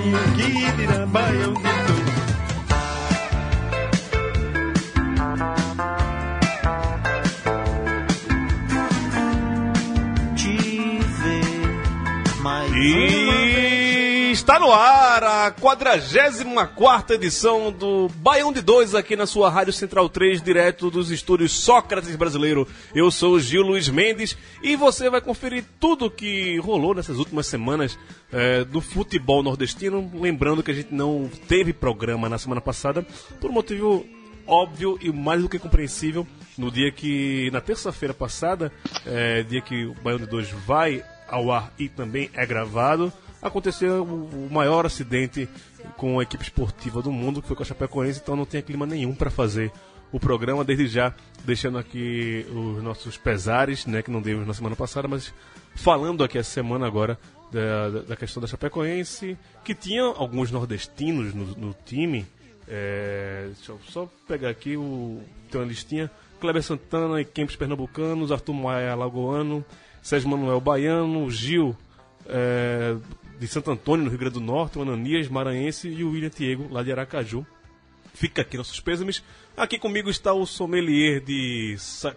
Bom sozinho, que dirá Baião de Dois. E está no ar a 44 edição do Baião de Dois aqui na sua Rádio Central 3, direto dos estúdios Sócrates Brasileiro. Eu sou Gil Luiz Mendes e você vai conferir tudo que rolou nessas últimas semanas é, do futebol nordestino. Lembrando que a gente não teve programa na semana passada por um motivo óbvio e mais do que compreensível. No dia que, na terça-feira passada, é, dia que o Baião de Dois vai ao ar e também é gravado, aconteceu o, maior acidente com a equipe esportiva do mundo, que foi com a Chapecoense, então não tinha clima nenhum para fazer o programa, desde já deixando aqui os nossos pesares, né, que não demos na semana passada, mas falando aqui essa semana agora da, da- questão da Chapecoense, que tinha alguns nordestinos no, no time, é, deixa eu só pegar aqui o. Tem uma listinha. Kleber Santana e Kempis Pernambucanos, Arthur Maia Lagoano, Sérgio Manuel Baiano, Gil é, de Santo Antônio, no Rio Grande do Norte, o Ananias Maranhense e o William Diego, lá de Aracaju. Fica aqui nossos pêsames. Aqui comigo está o sommelier de sa-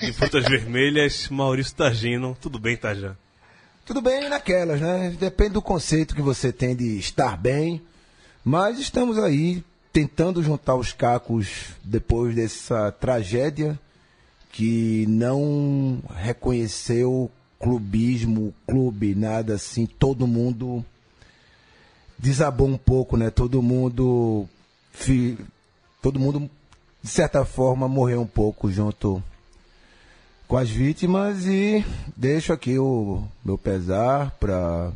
de frutas vermelhas, Maurício Tagino. Tudo bem, Tajan? Tudo bem naquelas, né? Depende do conceito que você tem de estar bem. Mas estamos aí tentando juntar os cacos depois dessa tragédia que não reconheceu clubismo, clube, nada assim. Todo mundo desabou um pouco, né? Todo mundo, todo mundo de certa forma morreu um pouco junto com as vítimas e deixo aqui o meu pesar para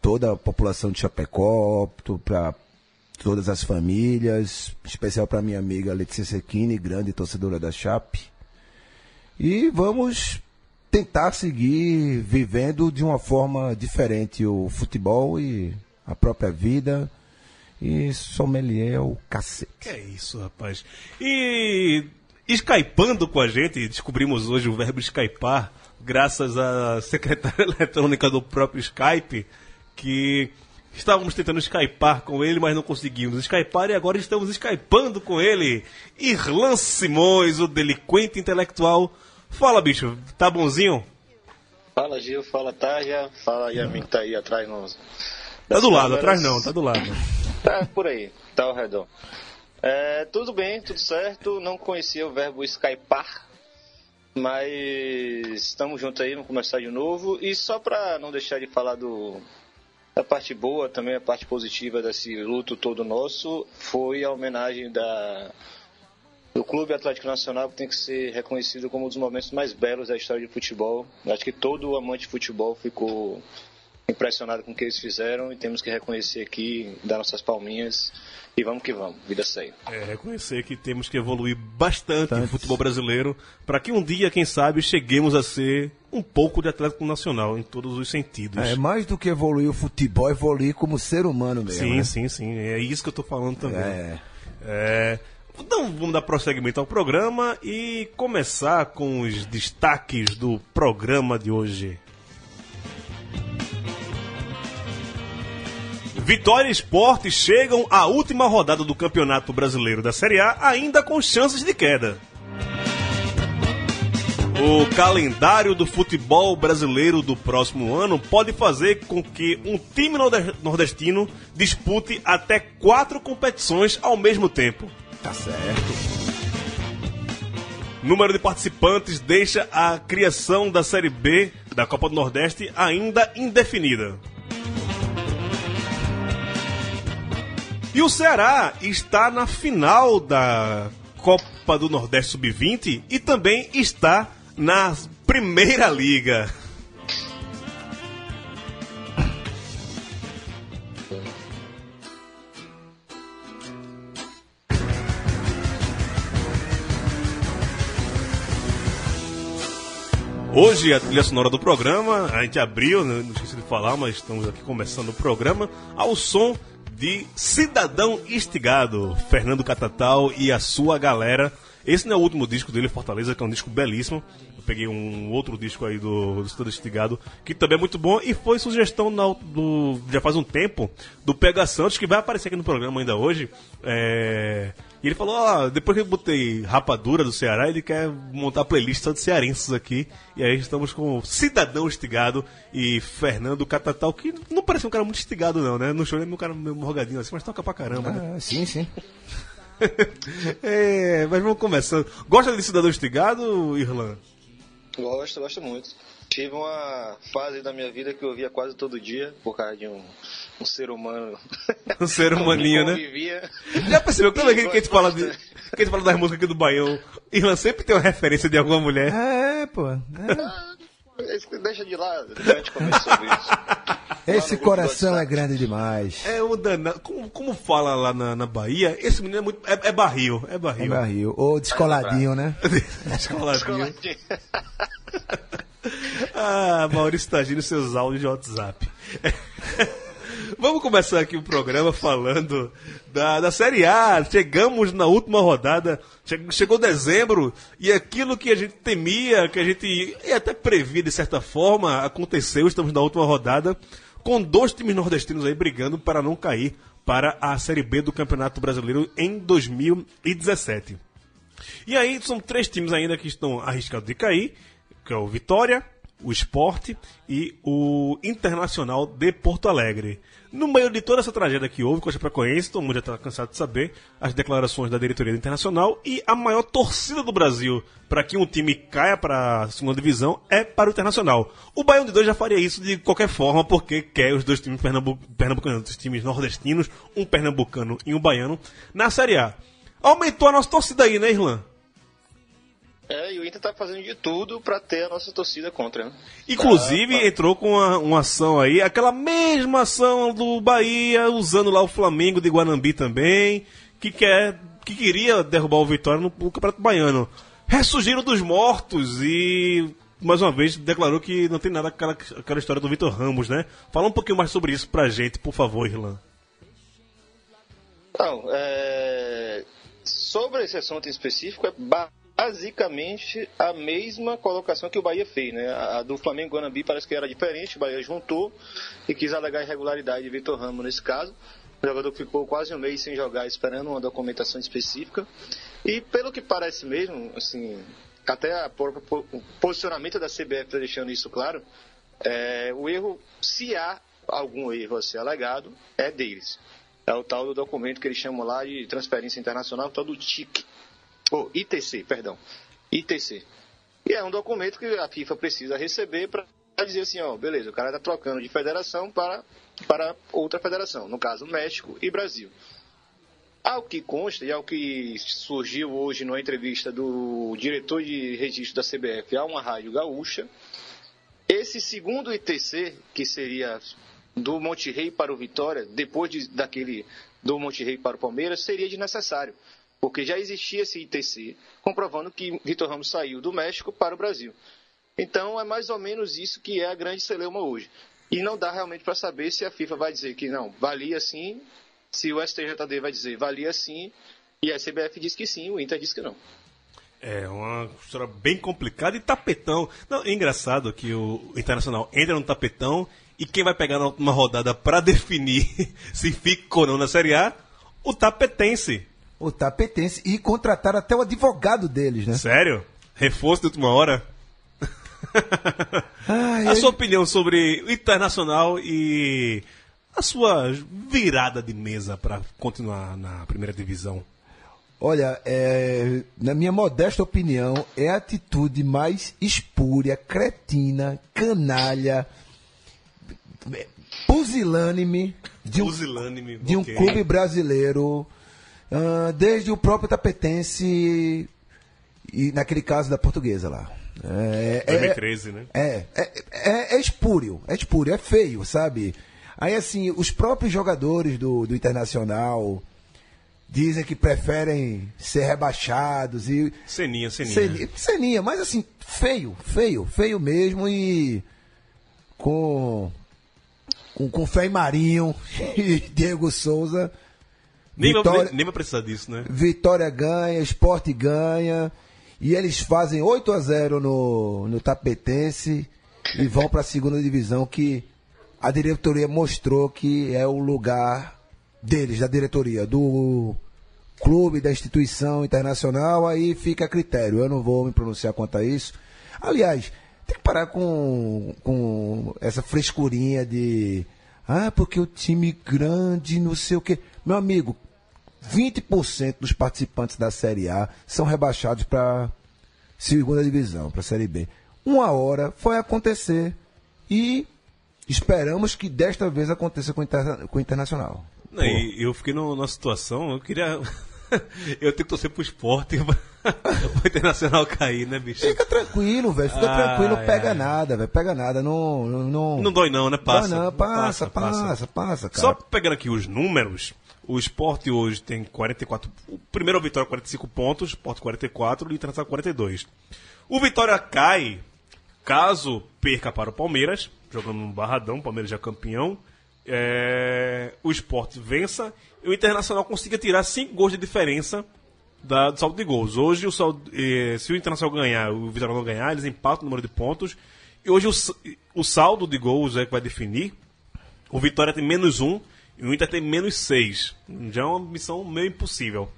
toda a população de Chapecó, para todas as famílias, especial para minha amiga Letícia Sequini, grande torcedora da Chape. E vamos tentar seguir vivendo de uma forma diferente o futebol e a própria vida. E sommelier é o cacete. É isso, rapaz. E skypando com a gente, descobrimos hoje o verbo skypar, graças à secretária eletrônica do próprio Skype, que estávamos tentando skypar com ele, mas não conseguimos skypar e agora estamos skypando com ele. Irlan Simões, o delinquente intelectual. Fala, bicho, tá bonzinho? Fala Gil, fala Tarja, fala Yamin que tá aí atrás nos. Tá do lado, atrás não, tá do lado. Tá por aí, tá ao redor. É, tudo bem, tudo certo. Não conhecia o verbo skypar, mas estamos juntos aí, vamos começar de novo. E só pra não deixar de falar do da parte boa, também a parte positiva desse luto todo nosso, foi a homenagem da do Clube Atlético Nacional que tem que ser reconhecido como um dos momentos mais belos da história de futebol. Acho que todo amante de futebol ficou impressionado com o que eles fizeram e temos que reconhecer aqui, dar nossas palminhas e vamos que vamos, vida segue. É, reconhecer que temos que evoluir bastante no futebol brasileiro para que um dia, quem sabe, cheguemos a ser um pouco de Atlético Nacional em todos os sentidos. É mais do que evoluir o futebol, evoluir como ser humano mesmo. sim, né? sim, sim. É isso que eu tô falando também. É. É, Então vamos dar prosseguimento ao programa e começar com os destaques do programa de hoje. Vitória e Esporte chegam à última rodada do Campeonato Brasileiro da Série A ainda com chances de queda. O calendário do futebol brasileiro do próximo ano pode fazer com que um time norde- nordestino dispute até quatro competições ao mesmo tempo. Tá certo. Número de participantes deixa a criação da Série B da Copa do Nordeste ainda indefinida. E o Ceará está na final da Copa do Nordeste Sub-20 e também está na Primeira Liga. Hoje, a trilha sonora do programa, a gente abriu, né, não esqueci de falar, mas estamos aqui começando o programa, ao som de Cidadão Estigado, Fernando Catatal e a sua galera. Esse não é o último disco dele, Fortaleza, que é um disco belíssimo. Eu peguei um outro disco aí do, do Cidadão Estigado, que também é muito bom, e foi sugestão na- do, já faz um tempo do PH Santos, que vai aparecer aqui no programa ainda hoje. É, e ele falou, ó, depois que eu botei Rapadura do Ceará, ele quer montar playlist só de cearenses aqui. E aí estamos com Cidadão Estigado e Fernando Catatal, que não parece um cara muito estigado não, né? No show ele é um cara meio morgadinho assim, mas toca pra caramba, né? Ah, sim, sim. É, mas vamos começando. Gosta de Cidadão Estigado, Irlan? Gosto, gosto muito. Tive uma fase da minha vida que eu via quase todo dia, por causa de um, um ser humano. Um ser humaninho, né? Já percebeu que toda vez que a gente fala, de, que a gente fala das músicas aqui do Baião, Irlan sempre tem uma referência de alguma mulher. É, pô. é. Esse- Deixa de lado, a gente sobre isso. Esse coração é grande demais. É um danado. Como, como fala lá na, na Bahia, esse menino é muito. É, é barril, é É barril. barril. Ou descoladinho, né? Descoladinho. Escoladinho. Ah, Maurício Tagino e seus áudios de WhatsApp. Vamos começar aqui o programa falando da, da Série A. Chegamos na última rodada, che- chegou dezembro, e aquilo que a gente temia, que a gente e até previa de certa forma, aconteceu. Estamos na última rodada, com dois times nordestinos aí brigando para não cair para a Série B do Campeonato Brasileiro em 2017. E aí são três times ainda que estão arriscados de cair, que é o Vitória, o Esporte e o Internacional de Porto Alegre. No meio de toda essa tragédia que houve com a Chapecoense, todo mundo já está cansado de saber as declarações da diretoria Internacional e a maior torcida do Brasil para que um time caia para a segunda divisão é para o Internacional. O Baião de Dois já faria isso de qualquer forma porque quer os dois times pernambu pernambucanos, os times nordestinos, um pernambucano e um baiano, na Série A. Aumentou a nossa torcida aí, né, Irlan? É, e o Inter tá fazendo de tudo pra ter a nossa torcida contra, né? Inclusive, Tá, tá. entrou com uma, uma ação aí, aquela mesma ação do Bahia, usando lá o Flamengo de Guanambi também, que, quer, que queria derrubar o Vitória no, no Campeonato Baiano. Ressurgiram dos mortos e, mais uma vez, declarou que não tem nada aquela, aquela história do Vitor Ramos, né? Fala um pouquinho mais sobre isso pra gente, por favor, Irlan. Não, é... sobre esse assunto em específico, é basicamente a mesma colocação que o Bahia fez, né? A do Flamengo Guanambi parece que era diferente, o Bahia juntou e quis alegar irregularidade de Vitor Ramos nesse caso. O jogador ficou quase um mês sem jogar, esperando uma documentação específica. E pelo que parece mesmo, assim, até o posicionamento da CBF está deixando isso claro, é, o erro, se há algum erro a ser alegado, é deles. É o tal do documento que eles chamam lá de transferência internacional, o tal do TIC. Ou ITC, perdão. ITC. E é um documento que a FIFA precisa receber para dizer assim, ó, beleza, o cara está trocando de federação para, para outra federação, no caso México e Brasil. Ao que consta e ao que surgiu hoje numa entrevista do diretor de registro da CBF a uma rádio gaúcha, esse segundo ITC, que seria do Monte Rei para o Vitória, depois de- daquele do Monte Rei para o Palmeiras, seria desnecessário, porque já existia esse ITC, comprovando que Vitor Ramos saiu do México para o Brasil. Então é mais ou menos isso que é a grande celeuma hoje. E não dá realmente para saber se a FIFA vai dizer que não, valia sim, se o STJD vai dizer valia sim, e a CBF diz que sim, o Inter diz que não. É uma história bem complicada e tapetão. Não, é engraçado que o Internacional entra no tapetão e quem vai pegar na última rodada para definir se fica ou não na Série A? O tapetense. O tapetense. E contrataram até o advogado deles, né? Sério? Reforço de última hora? Ai, a sua opinião sobre o Internacional e a sua virada de mesa para continuar na primeira divisão? Olha, é, na minha modesta opinião, é a atitude mais espúria, cretina, canalha, pusilânime de um, Pusilânime. de um clube brasileiro, ah, desde o próprio Tapetense e naquele caso da portuguesa lá. É, é- 2013, né? é, é, é, é espúrio, é espúrio, é feio, sabe? Aí, assim, os próprios jogadores do, do Internacional dizem que preferem ser rebaixados e Ceninha, Ceninha. Ceninha, Ceninha, mas assim, feio, feio, feio mesmo e com com, com fé em Marinho e Diego Souza. Nem, vai, Vitória, nem, nem vai precisar disso, né? Vitória ganha, Esporte ganha e eles fazem 8 a 0 no, no Tapetense e vão para a segunda divisão que a diretoria mostrou que é o lugar deles, da diretoria, do clube, da instituição internacional, aí fica a critério. Eu não vou me pronunciar quanto a isso. Aliás, tem que parar com, com essa frescurinha de. Ah, porque o time grande, não sei o quê. Meu amigo, 20% dos participantes da Série A são rebaixados para segunda divisão, para a Série B. Uma hora foi acontecer e esperamos que desta vez aconteça com o, interna- com o Internacional. Não, e eu fiquei no- numa situação, eu queria. eu tenho que torcer pro esporte o Internacional cair, né, bicho? Fica tranquilo, velho. Fica Ai, tranquilo, não pega nada, velho. Pega nada, não. Não, não... Não dói não, né? Passa. Dói não, passa, passa, passa, cara. Só pegando aqui os números, o esporte hoje tem 44. O primeiro o Vitória 45 pontos, esporte 44 e Internacional 42. O Vitória cai caso perca para o Palmeiras, jogando no Barradão, o Palmeiras já é campeão. é, o esporte vença e o Internacional consiga tirar 5 gols de diferença da- do saldo de gols. Hoje, o saldo, eh, se o Internacional ganhar o Vitória não ganhar, eles empatam o número de pontos. E hoje o, o saldo de gols é que vai definir. O Vitória tem menos um e o Inter tem menos seis. Já é uma missão meio impossível.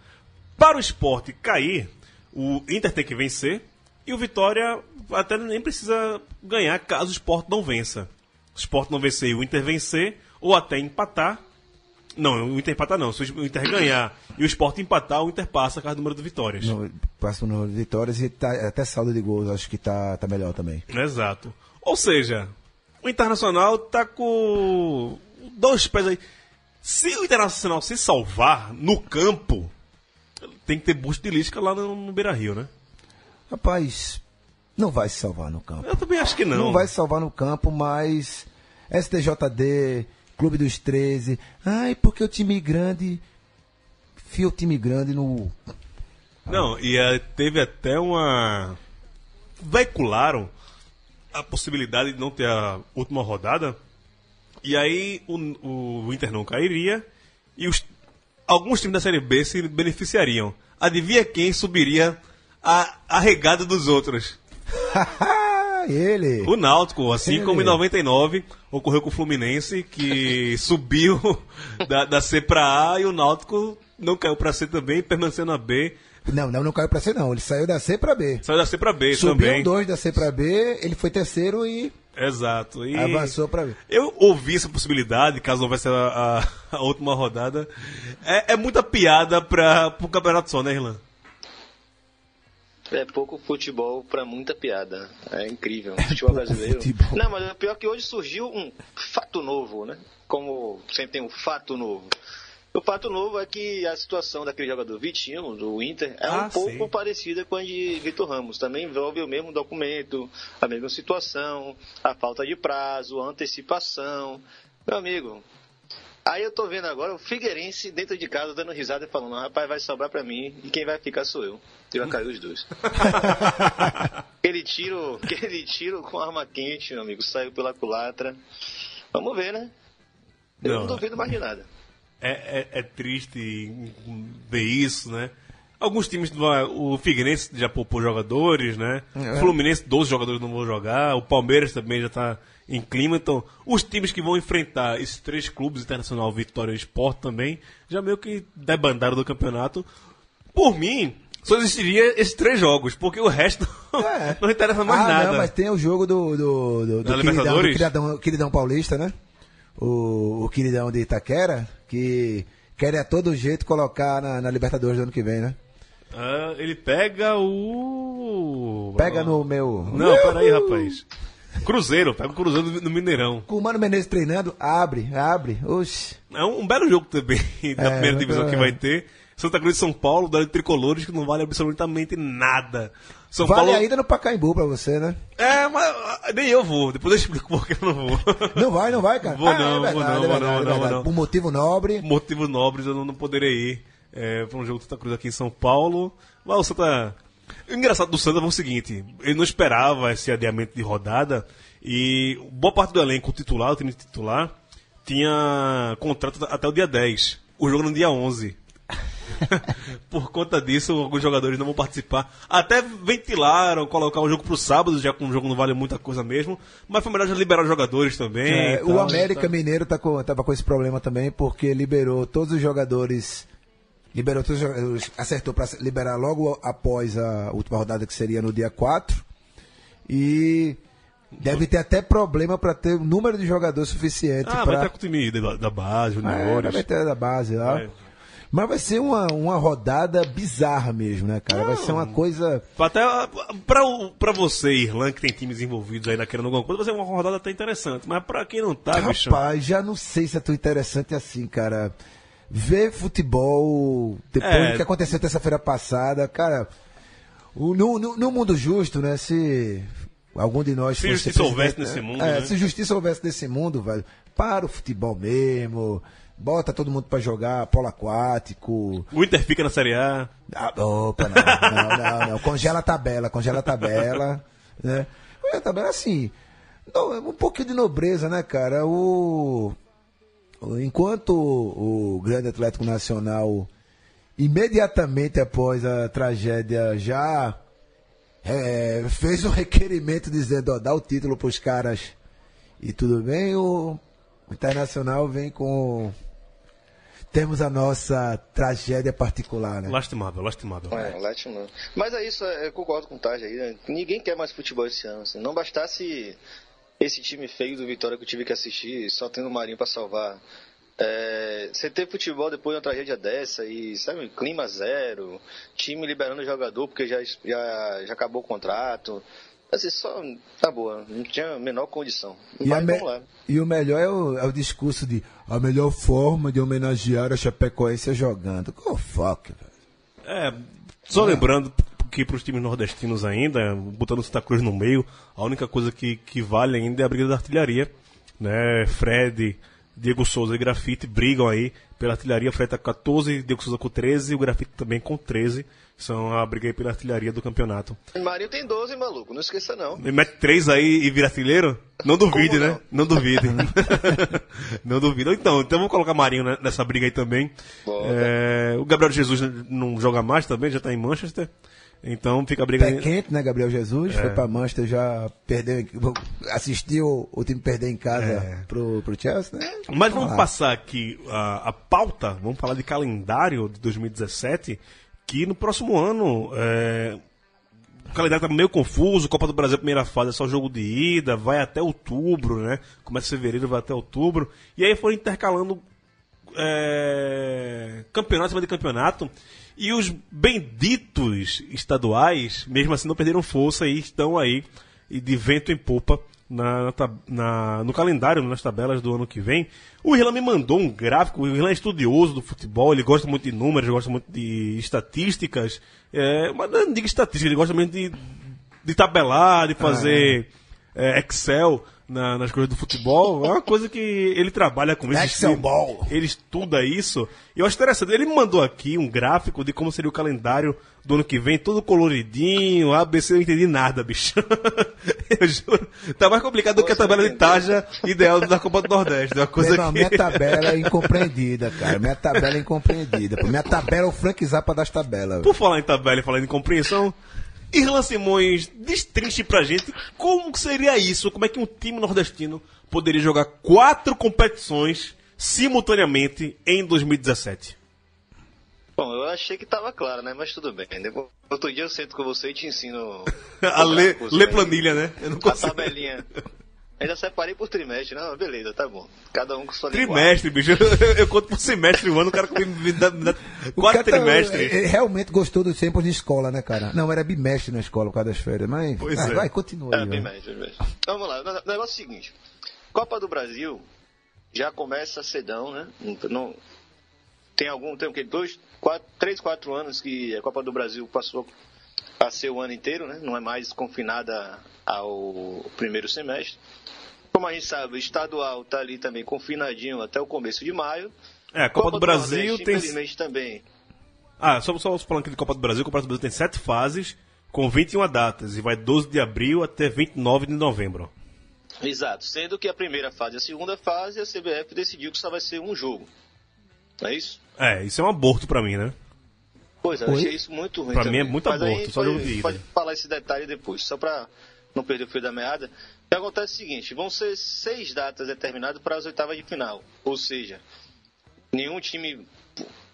Para o esporte cair, o Inter tem que vencer e o Vitória até nem precisa ganhar caso o esporte não vença. O esporte não vencer e o Inter vencer, ou até empatar. Não, o Inter empatar não. Se o Inter ganhar e o esporte empatar, o Inter passa a cada número de vitórias. No, passa no vitórias e tá, até saldo de gols, acho que tá, tá melhor também. Exato. Ou seja, o Internacional tá com dois pés aí. Se o Internacional se salvar no campo, tem que ter busto de lisca lá no, no Beira Rio, né? Rapaz, não vai se salvar no campo. Eu também acho que não. Não vai se salvar no campo, mas STJD, Clube dos 13. Ai, porque o time grande. Fia o time grande no. Não, e eh, teve até uma. Veicularam a possibilidade de não ter a última rodada. E aí o, o Inter não cairia. E os, alguns times da Série B se beneficiariam. Adivinha quem subiria a, a regada dos outros? Ele! O Náutico, assim Ele. como em 99 ocorreu com o Fluminense, que subiu da, da C pra A e o Náutico não caiu pra C também, permaneceu na B. Não, não, não caiu pra C, não. Ele saiu da C pra B. Saiu da C pra B Subiu também. dois da C pra B, ele foi terceiro e Exato. E avançou pra B. Eu ouvi essa possibilidade, caso houvesse a, a- a última rodada. É, é muita piada para o campeonato só, né, Irlan? É pouco futebol pra muita piada. É incrível. O futebol pouco brasileiro. futebol. Não, mas o pior é que hoje surgiu um fato novo, né? Como sempre tem um fato novo. O fato novo é que a situação daquele jogador Vitinho, do Inter, é Ah, um pouco sim. parecida com a de Vitor Ramos. Também envolve o mesmo documento, a mesma situação, a falta de prazo, a antecipação. Meu amigo, aí eu tô vendo agora o Figueirense dentro de casa dando risada e falando: rapaz, vai sobrar pra mim e quem vai ficar sou eu. E vai cair os dois. Aquele tiro, aquele tiro com arma quente, meu amigo, saiu pela culatra. Vamos ver, né? Eu não, Não. duvido mais de nada. É, é- é triste ver isso, né? Alguns times, o Figueirense já poupou jogadores, né? O Fluminense, 12 jogadores não vão jogar. O Palmeiras também já tá em clima. Então, os times que vão enfrentar esses três clubes, Internacional, Vitória e Sport também, já meio que debandaram do campeonato. Por mim, só existiria esses três jogos, porque o resto É. não interessa mais ah, nada. não, mas tem o jogo do, do, do, do do Libertadores? queridão, queridão paulista, né? O, o queridão de Itaquera, que quer a todo jeito colocar na, na Libertadores do ano que vem, né? Ah, ele pega o. Pega no meu. Não, peraí, rapaz. Cruzeiro, pega o Cruzeiro no Mineirão. Com o Mano Menezes treinando, abre, abre. Oxi. É um, um belo jogo também da É, primeira divisão que vai ter. Santa Cruz e São Paulo, da Tricolores, que não vale absolutamente nada. São vale Paulo. ainda no Pacaembu pra você, né? É, mas ah, nem eu vou. Depois eu explico por que eu não vou. Não vai, não vai, cara? Vou Ah, não, é vou verdade, não, é vou verdade, não, é vou não, vou. Por motivo nobre. Motivos nobres eu não, não poderei ir. é, para um jogo do Santa Cruz aqui em São Paulo. Mas o Santa. O engraçado do Santa foi o seguinte: ele não esperava esse adiamento de rodada e boa parte do elenco titular, o time titular, tinha contrato até o dia 10. O jogo no dia 11. Por conta disso, alguns jogadores não vão participar. Até ventilaram colocar o jogo pro sábado, já que o jogo não vale muita coisa mesmo. Mas foi melhor já liberar os jogadores também. É, e o. América Mineiro tá com, tava com esse problema também, porque liberou todos os jogadores. Liberou todos os jogadores, acertou para liberar logo após a última rodada, que seria no dia 4. E deve ter até problema para ter o número de jogadores suficiente Ah, para vai ter com o time da, da base, É, juniores. vai ter da base lá. É. Mas vai ser uma, uma rodada bizarra mesmo, né, cara? Vai ser uma coisa. Até pra, pra você, Irlanda, que tem times envolvidos aí na querendo alguma coisa, vai ser uma rodada até interessante. Mas pra quem não tá. Rapaz, já não sei se é tão interessante assim, cara. Ver futebol depois É. do que aconteceu terça-feira passada, cara. no, no, no mundo justo, né? Se algum de nós Se justiça houvesse nesse né? mundo, É, né? se justiça houvesse nesse mundo, velho. Para o futebol mesmo. Bota todo mundo pra jogar polo aquático. O Inter fica na Série A. Ah, opa, não, não, não, não. Congela a tabela, congela a tabela, né? Congela a tabela, assim, um pouquinho de nobreza, né, cara? O, enquanto o, o grande Atlético Nacional, imediatamente após a tragédia, já é, fez um requerimento dizendo, ó, dá o título pros caras e tudo bem, o Internacional vem com... Temos a nossa tragédia particular, né? Lastimável, lastimável. É, Latino. Mas é isso, é, eu concordo com o Taj aí. né? Ninguém quer mais futebol esse ano. assim. Não bastasse esse time feio do Vitória que eu tive que assistir, só tendo o Marinho pra salvar. É, você ter futebol depois de uma tragédia dessa e, sabe, clima zero, time liberando jogador porque já, já, já acabou o contrato. Assim, só, tá boa, não tinha a menor condição. E, a Mas me- vamos lá. e o melhor é o, é o discurso de a melhor forma de homenagear a Chapecoense é jogando. Oh, fuck, velho. É, só lembrando que para os times nordestinos ainda, botando o Santa Cruz no meio, a única coisa que, que vale ainda é a briga da artilharia. Né? Fred, Diego Souza e Grafite brigam aí pela artilharia. Fred tá com 14, Diego Souza com 13 e o Grafite também com 13. São a briga aí pela artilharia do campeonato. Marinho tem 12, maluco, não esqueça não. Ele mete 3 aí e vira artilheiro? Não duvide, Como né? não? Não duvide. não duvide. Então, então vamos colocar Marinho nessa briga aí também. É, o Gabriel Jesus não joga mais também, já tá em Manchester. Então fica a briga Pé quente, né, Gabriel Jesus? É. Foi pra Manchester, já perdeu, assistiu o time perder em casa É. pro, pro Chelsea, né? Mas vamos passar aqui a, a pauta, vamos falar de calendário de 2017, que no próximo ano é, o calendário tá meio confuso, Copa do Brasil primeira fase é só jogo de ida, vai até outubro, né? Começa em fevereiro, vai até outubro. E aí foram intercalando é, campeonato em cima de campeonato. E os benditos estaduais, mesmo assim, não perderam força e estão aí de vento em popa na, na no calendário, nas tabelas do ano que vem. O Irlan me mandou um gráfico, o Irlan é estudioso do futebol, ele gosta muito de números, gosta muito de estatísticas, é, mas não digo estatística, ele gosta muito de, de tabelar, de fazer é, Excel na- nas coisas do futebol. É uma coisa que ele trabalha com isso. Ele-. Ele estuda isso. E eu acho interessante. Ele me mandou aqui um gráfico de como seria o calendário do ano que vem, todo coloridinho, ABC, eu não entendi nada, bicho. eu juro. Tá mais complicado do que a tabela de taja ideal da Copa do Nordeste. É uma coisa irmão, que... minha tabela é incompreendida, cara. Minha tabela é incompreendida. Minha tabela é o Frank Zappa das tabelas. Por falar em tabela e falar em compreensão, Irlan Simões, destrinche pra gente como que seria isso, como é que um time nordestino poderia jogar quatro competições simultaneamente em 2017. Bom, eu achei que tava claro, né? Mas tudo bem. Depois, outro dia eu sento com você e te ensino. A ler, né? planilha, né? Eu não A consigo. tabelinha. Ainda separei por trimestre, não? Beleza, tá bom. Cada um com sua Trimestre, bicho. Eu, eu conto por semestre o ano, o cara me, me dá, me dá quatro cara tá- trimestres. ele realmente gostou dos tempos de escola, né, cara? Não, era bimestre na escola por causa das férias, mas. Pois vai, é. vai, continua aí. É, bem vai. mais, bem mais. Vamos lá, o negócio é o seguinte. Copa do Brasil já começa cedão, né? Não, tem algum, tem o quê? Dois, quatro, três, quatro anos que a Copa do Brasil passou a ser o ano inteiro, né? Não é mais confinada ao primeiro semestre. Como a gente sabe, o estadual está ali também confinadinho até o começo de maio. É, a Copa, do Brasil Nordeste, tem. Infelizmente também Ah, só, só falando aqui de Copa do Brasil, a Copa do Brasil tem sete fases, com 21 datas, e vai 12 de abril até 29 de novembro. Exato. Sendo que a primeira fase e a segunda fase, a CBF decidiu que só vai ser um jogo. Não é isso? É, isso é um aborto pra mim, né? Pois é, achei isso muito ruim. Pra também. mim é muito Mas aí aborto, só pode, jogo de ida. Pode falar esse detalhe depois, só pra não perder o fio da meada. O que acontece é o seguinte: vão ser seis datas determinadas para as oitavas de final. Ou seja, nenhum time.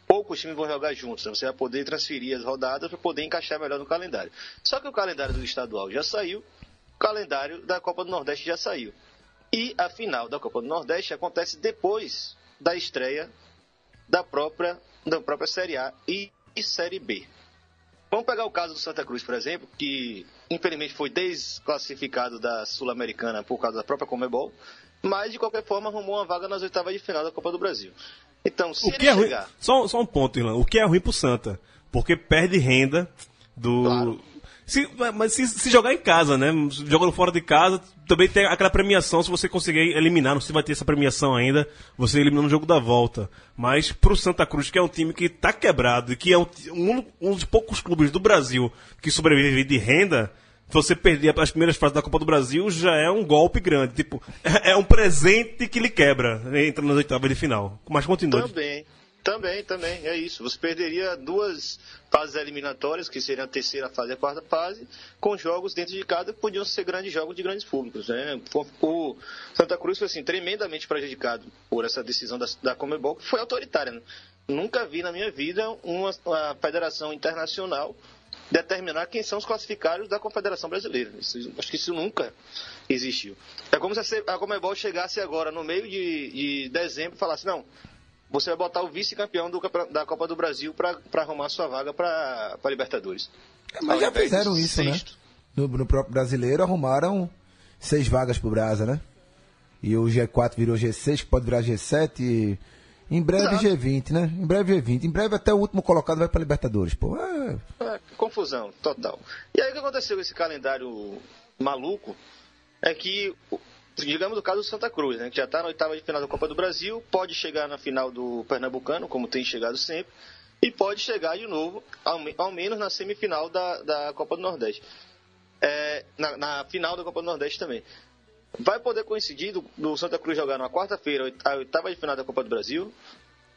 Poucos times vão jogar juntos, né? você vai poder transferir as rodadas para poder encaixar melhor no calendário. Só que o calendário do estadual já saiu, o calendário da Copa do Nordeste já saiu. E a final da Copa do Nordeste acontece depois da estreia da própria, da própria Série A e, e Série B. Vamos pegar o caso do Santa Cruz, por exemplo, que infelizmente foi desclassificado da Sul-Americana por causa da própria Comebol, mas de qualquer forma arrumou uma vaga nas oitavas de final da Copa do Brasil. Então, se O que é ruim. chegar. Só, só um ponto, Irlan. O que é ruim pro Santa? Porque perde renda do. Claro. Se, mas se, se jogar em casa, né? Jogando fora de casa, também tem aquela premiação. Se você conseguir eliminar, não sei se vai ter essa premiação ainda, você elimina no jogo da volta. Mas pro Santa Cruz, que é um time que tá quebrado e que é um, um, um dos poucos clubes do Brasil que sobrevive de renda, você perder as primeiras fases da Copa do Brasil já é um golpe grande. Tipo, é, é um presente que lhe quebra. Entra nas oitavas de final. Mas continua. Também, também, também, é isso. Você perderia duas fases eliminatórias, que seriam a terceira fase e a quarta fase, com jogos dentro de cada que podiam ser grandes jogos de grandes públicos. Né? O Santa Cruz foi assim, tremendamente prejudicado por essa decisão da, da Comebol, que foi autoritária. Né? Nunca vi na minha vida uma, uma federação internacional determinar quem são os classificados da Confederação Brasileira. Isso- acho que isso nunca existiu. É como se a Comebol chegasse agora, no meio de, de dezembro, e falasse, não, você vai botar o vice-campeão da Copa do Brasil para arrumar sua vaga para Libertadores. Mas Ao já fizeram isso, né? sexto. No, no próprio brasileiro arrumaram seis vagas pro Brasa, né? E o G4 virou G6, que pode virar G7 e em breve Exato. G20, né? Em breve G20. Em breve até o último colocado vai pra Libertadores, pô. É, É, confusão total. E aí o que aconteceu com esse calendário maluco é que, digamos o caso do Santa Cruz, né, que já está na oitava de final da Copa do Brasil, pode chegar na final do Pernambucano, como tem chegado sempre, e pode chegar de novo, ao, ao menos na semifinal da, da Copa do Nordeste. É, na, na final da Copa do Nordeste também. Vai poder coincidir do, do Santa Cruz jogar na quarta-feira a oitava de final da Copa do Brasil,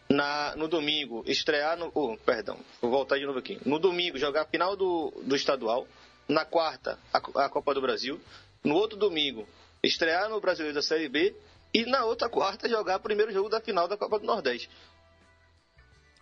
na, no domingo estrear no. oh, perdão, vou voltar de novo aqui. No domingo jogar a final do, do estadual. Na quarta, a, a Copa do Brasil. No outro domingo, estrear no Brasileiro da Série B. E na outra quarta, jogar o primeiro jogo da final da Copa do Nordeste.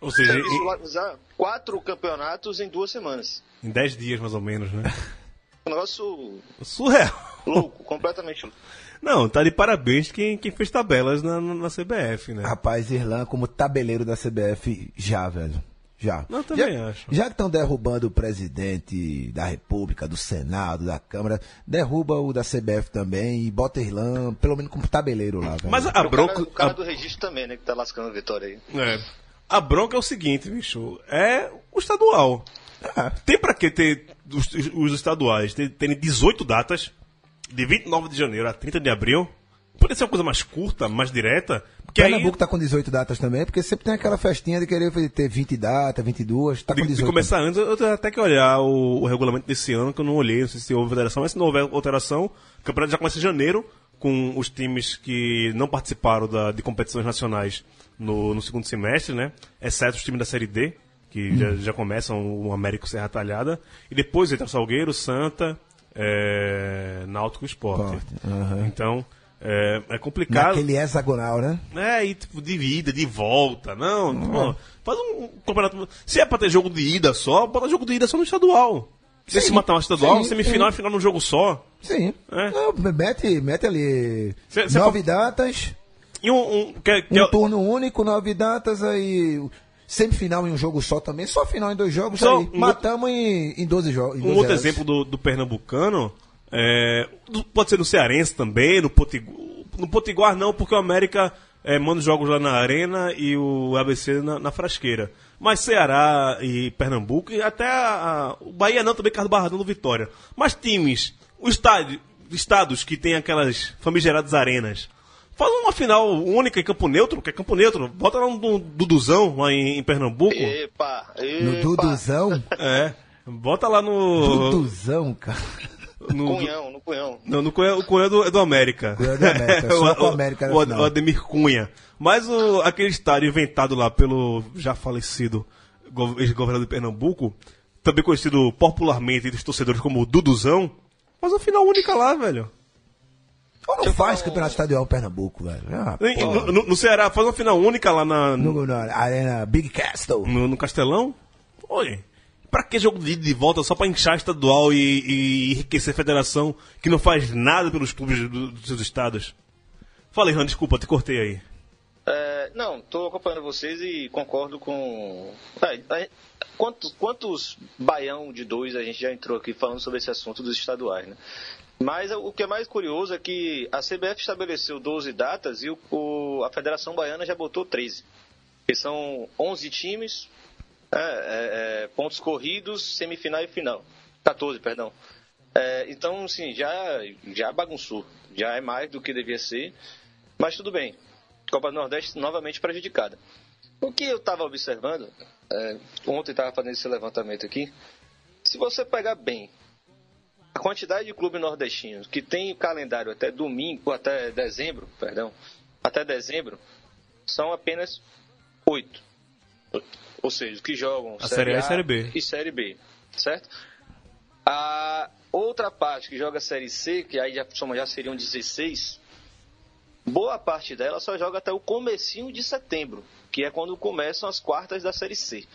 Ou seja, em- quatro campeonatos em duas semanas. em 10 dias mais ou menos, né? Um negócio Surreal. louco, completamente louco. Não, tá de parabéns quem, quem fez tabelas na, na, na CBF, né? rapaz, Irlan como tabeleiro da CBF já, velho. Já. Eu também já, acho. Já que estão derrubando o presidente da República, do Senado, da Câmara, derruba o da CBF também e bota Irlan, pelo menos como tabeleiro lá, velho. Mas a o cara, bronca. o cara a- do registro também, né? Que tá lascando a vitória aí. É. A bronca é o seguinte, bicho. É o estadual. Ah, Tem pra que ter os, os estaduais ter- terem 18 datas, de 29 de janeiro a 30 de abril? Poderia ser uma coisa mais curta, mais direta. Porque Pernambuco tá com 18 datas também, porque sempre tem aquela festinha de querer ter 20 datas, 22, tá com de, 18. de começar antes, eu tenho até que olhar o, o regulamento desse ano, que eu não olhei, não sei se houve alteração, mas se não houver alteração, o campeonato já começa em janeiro, com os times que não participaram da- de competições nacionais no, no segundo semestre, né? Exceto os times da Série D, que já, já começam o Américo Serra Talhada. E depois entra Salgueiro, Santa, é, Náutico e Esporte. Aham. Então, é, é complicado. Naquele hexagonal, né? É, e tipo, de ida, de volta. Não, faz um campeonato. Se é pra ter jogo de ida só, bota jogo de ida só no estadual. Se Sim, se matar um estadual, sim, semifinal e final num jogo só. Sim. É. Não, mete, mete ali Cê- cê nove pode- datas, E um. um que, que um é- turno único, nove datas, aí semifinal em um jogo só também, só final em dois jogos, Só aí um matamos em, em 12 jogos. um 12 outro jogos. exemplo do, do Pernambucano. É, pode ser no Cearense também, no Potiguar. No Potiguar não, porque o América é, manda os jogos lá na Arena e o ABC na, na Frasqueira. Mas Ceará e Pernambuco, e até a- a- o Bahia não, também Carlos Barradão do Vitória. Mas times, os estádio, estados que tem aquelas famigeradas arenas, Faz uma final única em Campo Neutro, que é Campo Neutro. Bota lá um Duduzão lá em, em Pernambuco. Epa, epa. No Duduzão? É. Bota lá no. Duduzão, cara. No Cunhão, no Cunhão. Não, no Cunha, o Cunha é do, é do América. Cunha é do América, só com o América o, o Ademir Cunha. Mas o, aquele estádio inventado lá pelo já falecido go- ex-governador de Pernambuco, também conhecido popularmente entre os torcedores como Duduzão, faz uma final única lá, velho. Ou não faz campeonato estadual Pernambuco, velho? Ah, no, no- no Ceará, faz uma final única lá na, no, no, na Arena Big Castle. no Castelão. Oi. Pra que jogo de ida e volta só pra inchar estadual e, e enriquecer a federação que não faz nada pelos clubes do- dos seus estados? Fala, Irlan, desculpa, te cortei aí. É, não, estou acompanhando vocês e concordo com. É, é, quantos, quantos baião de dois a gente já entrou aqui falando sobre esse assunto dos estaduais, né? Mas o que é mais curioso é que a CBF estabeleceu 12 datas e o, o- a Federação Baiana já botou 13. Que são 11 times, é, é, é, pontos corridos, semifinal e final. 14, perdão. É, então, assim, já, já bagunçou. Já é mais do que devia ser. Mas tudo bem. Copa do Nordeste novamente prejudicada. O que eu estava observando, é, ontem estava fazendo esse levantamento aqui, se você pegar bem a quantidade de clubes nordestinos que tem o calendário até domingo, até dezembro, perdão, até dezembro, são apenas oito. Ou seja, que jogam A Série A e Série B. e Série B, certo? A outra parte que joga Série C, que aí já, já seriam 16, boa parte dela só joga até o comecinho de setembro, que é quando começam as quartas da Série C.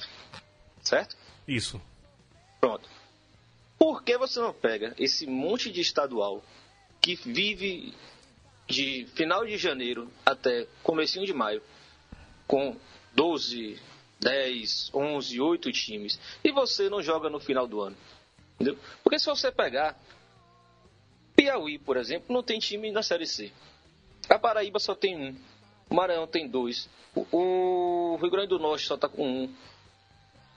Certo? Isso. Pronto. Por que você não pega esse monte de estadual que vive de final de janeiro até comecinho de maio com 12, 10, 11, 8 times e você não joga no final do ano? Entendeu? Porque se você pegar Piauí, por exemplo, não tem time na Série C. A Paraíba só tem um. O Maranhão tem dois. O, Rio Grande do Norte só tá com um.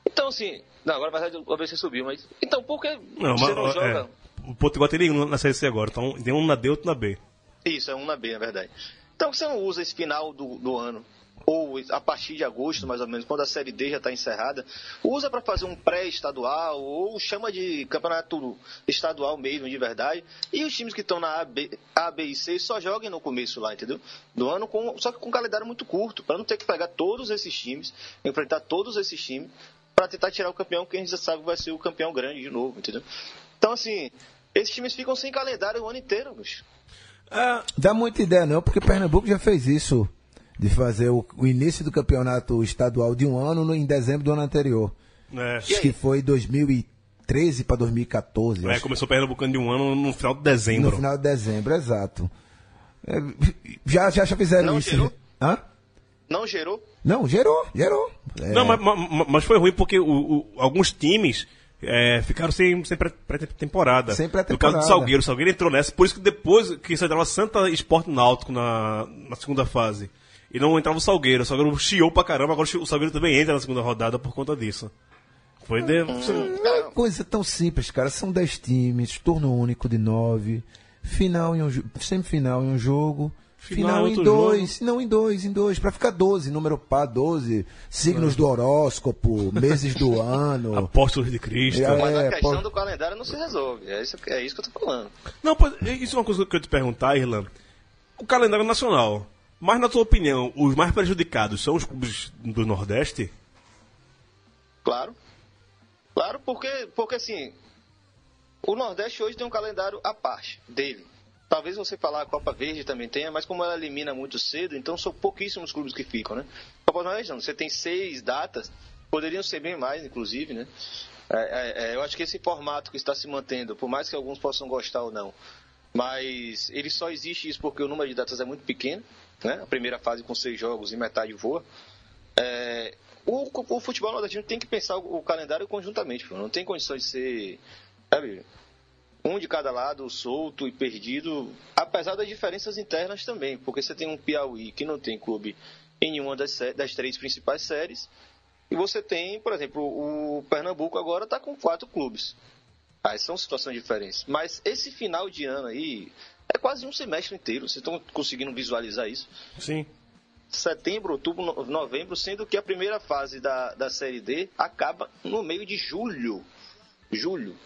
Então, assim. Não, agora vai ver você subiu, mas. Então, por que Não, você mas, não é, joga. o Potiguar tem nenhum na Série C agora, então tem um na D e outro na B. Isso, é um na B, na verdade. Então, você não usa esse final do, do ano, ou a partir de agosto, mais ou menos, quando a Série D já está encerrada, usa para fazer um pré-estadual, ou chama de campeonato estadual mesmo, de verdade, e os times que estão na A, B, A, B e C só joguem no começo lá, entendeu? Do ano, com, só que com um calendário muito curto, para não ter que pegar todos esses times, enfrentar todos esses times, para tentar tirar o campeão, que a gente já sabe vai ser o campeão grande de novo, entendeu? Então, assim, esses times ficam sem calendário o ano inteiro, bicho. É, Dá muita ideia não, porque Pernambuco já fez isso. De fazer o, o início do campeonato estadual de um ano no- em dezembro do ano anterior. é, Acho que foi 2013 para 2014. é, acho. começou Pernambucano de um ano no final de dezembro. No final de dezembro, exato. É, já, já, já fizeram Não isso. gerou? Hã? Não gerou? Não, gerou, gerou. É, Não, mas, mas- mas foi ruim porque o- o- alguns times é, ficaram sem, sem pré- pré-temporada. Sem No caso pré-temporada. do Salgueiro, o Salgueiro entrou nessa, por isso que depois que entrava Santa Esporte Náutico na, na segunda fase. E não entrava o Salgueiro. O Salgueiro chiou pra caramba, agora o Salgueiro também entra na segunda rodada por conta disso. Foi de... Não é coisa tão simples, cara. São 10 times, turno único de 9, final em um semifinal em um jogo, Final final, em dois, não em dois, em dois, pra ficar 12, número par 12, signos do horóscopo, meses do ano. Apóstolos de Cristo. É, Mas a questão pô. do calendário não se resolve. É isso, é isso que eu tô falando. Não, pois, isso é uma coisa que eu te perguntar, Irlan. O calendário nacional. Mas, na tua opinião, os mais prejudicados são os clubes do Nordeste? Claro. Claro, porque, porque assim, o Nordeste hoje tem um calendário à parte dele. Talvez você falar a Copa Verde também tenha, mas como ela elimina muito cedo, então são pouquíssimos clubes que ficam, né? Copa do Nordeste não, você tem seis datas, poderiam ser bem mais, inclusive, né? É, é, é, eu acho que esse formato que está se mantendo, por mais que alguns possam gostar ou não, mas ele só existe isso porque o número de datas é muito pequeno, né? A primeira fase com seis jogos e metade voa. É, o, o futebol nordestino tem que pensar o, o calendário conjuntamente, pô. não tem condições de ser, sabe, um de cada lado, solto e perdido, apesar das diferenças internas também, porque você tem um Piauí que não tem clube em nenhuma das, das três principais séries, e você tem, por exemplo, o Pernambuco agora está com quatro clubes. Aí são situações diferentes. Mas esse final de ano aí, É quase um semestre inteiro. Vocês estão conseguindo visualizar isso? Sim. Setembro, outubro, no- novembro, sendo que a primeira fase da, da Série D acaba no meio de julho. Julho.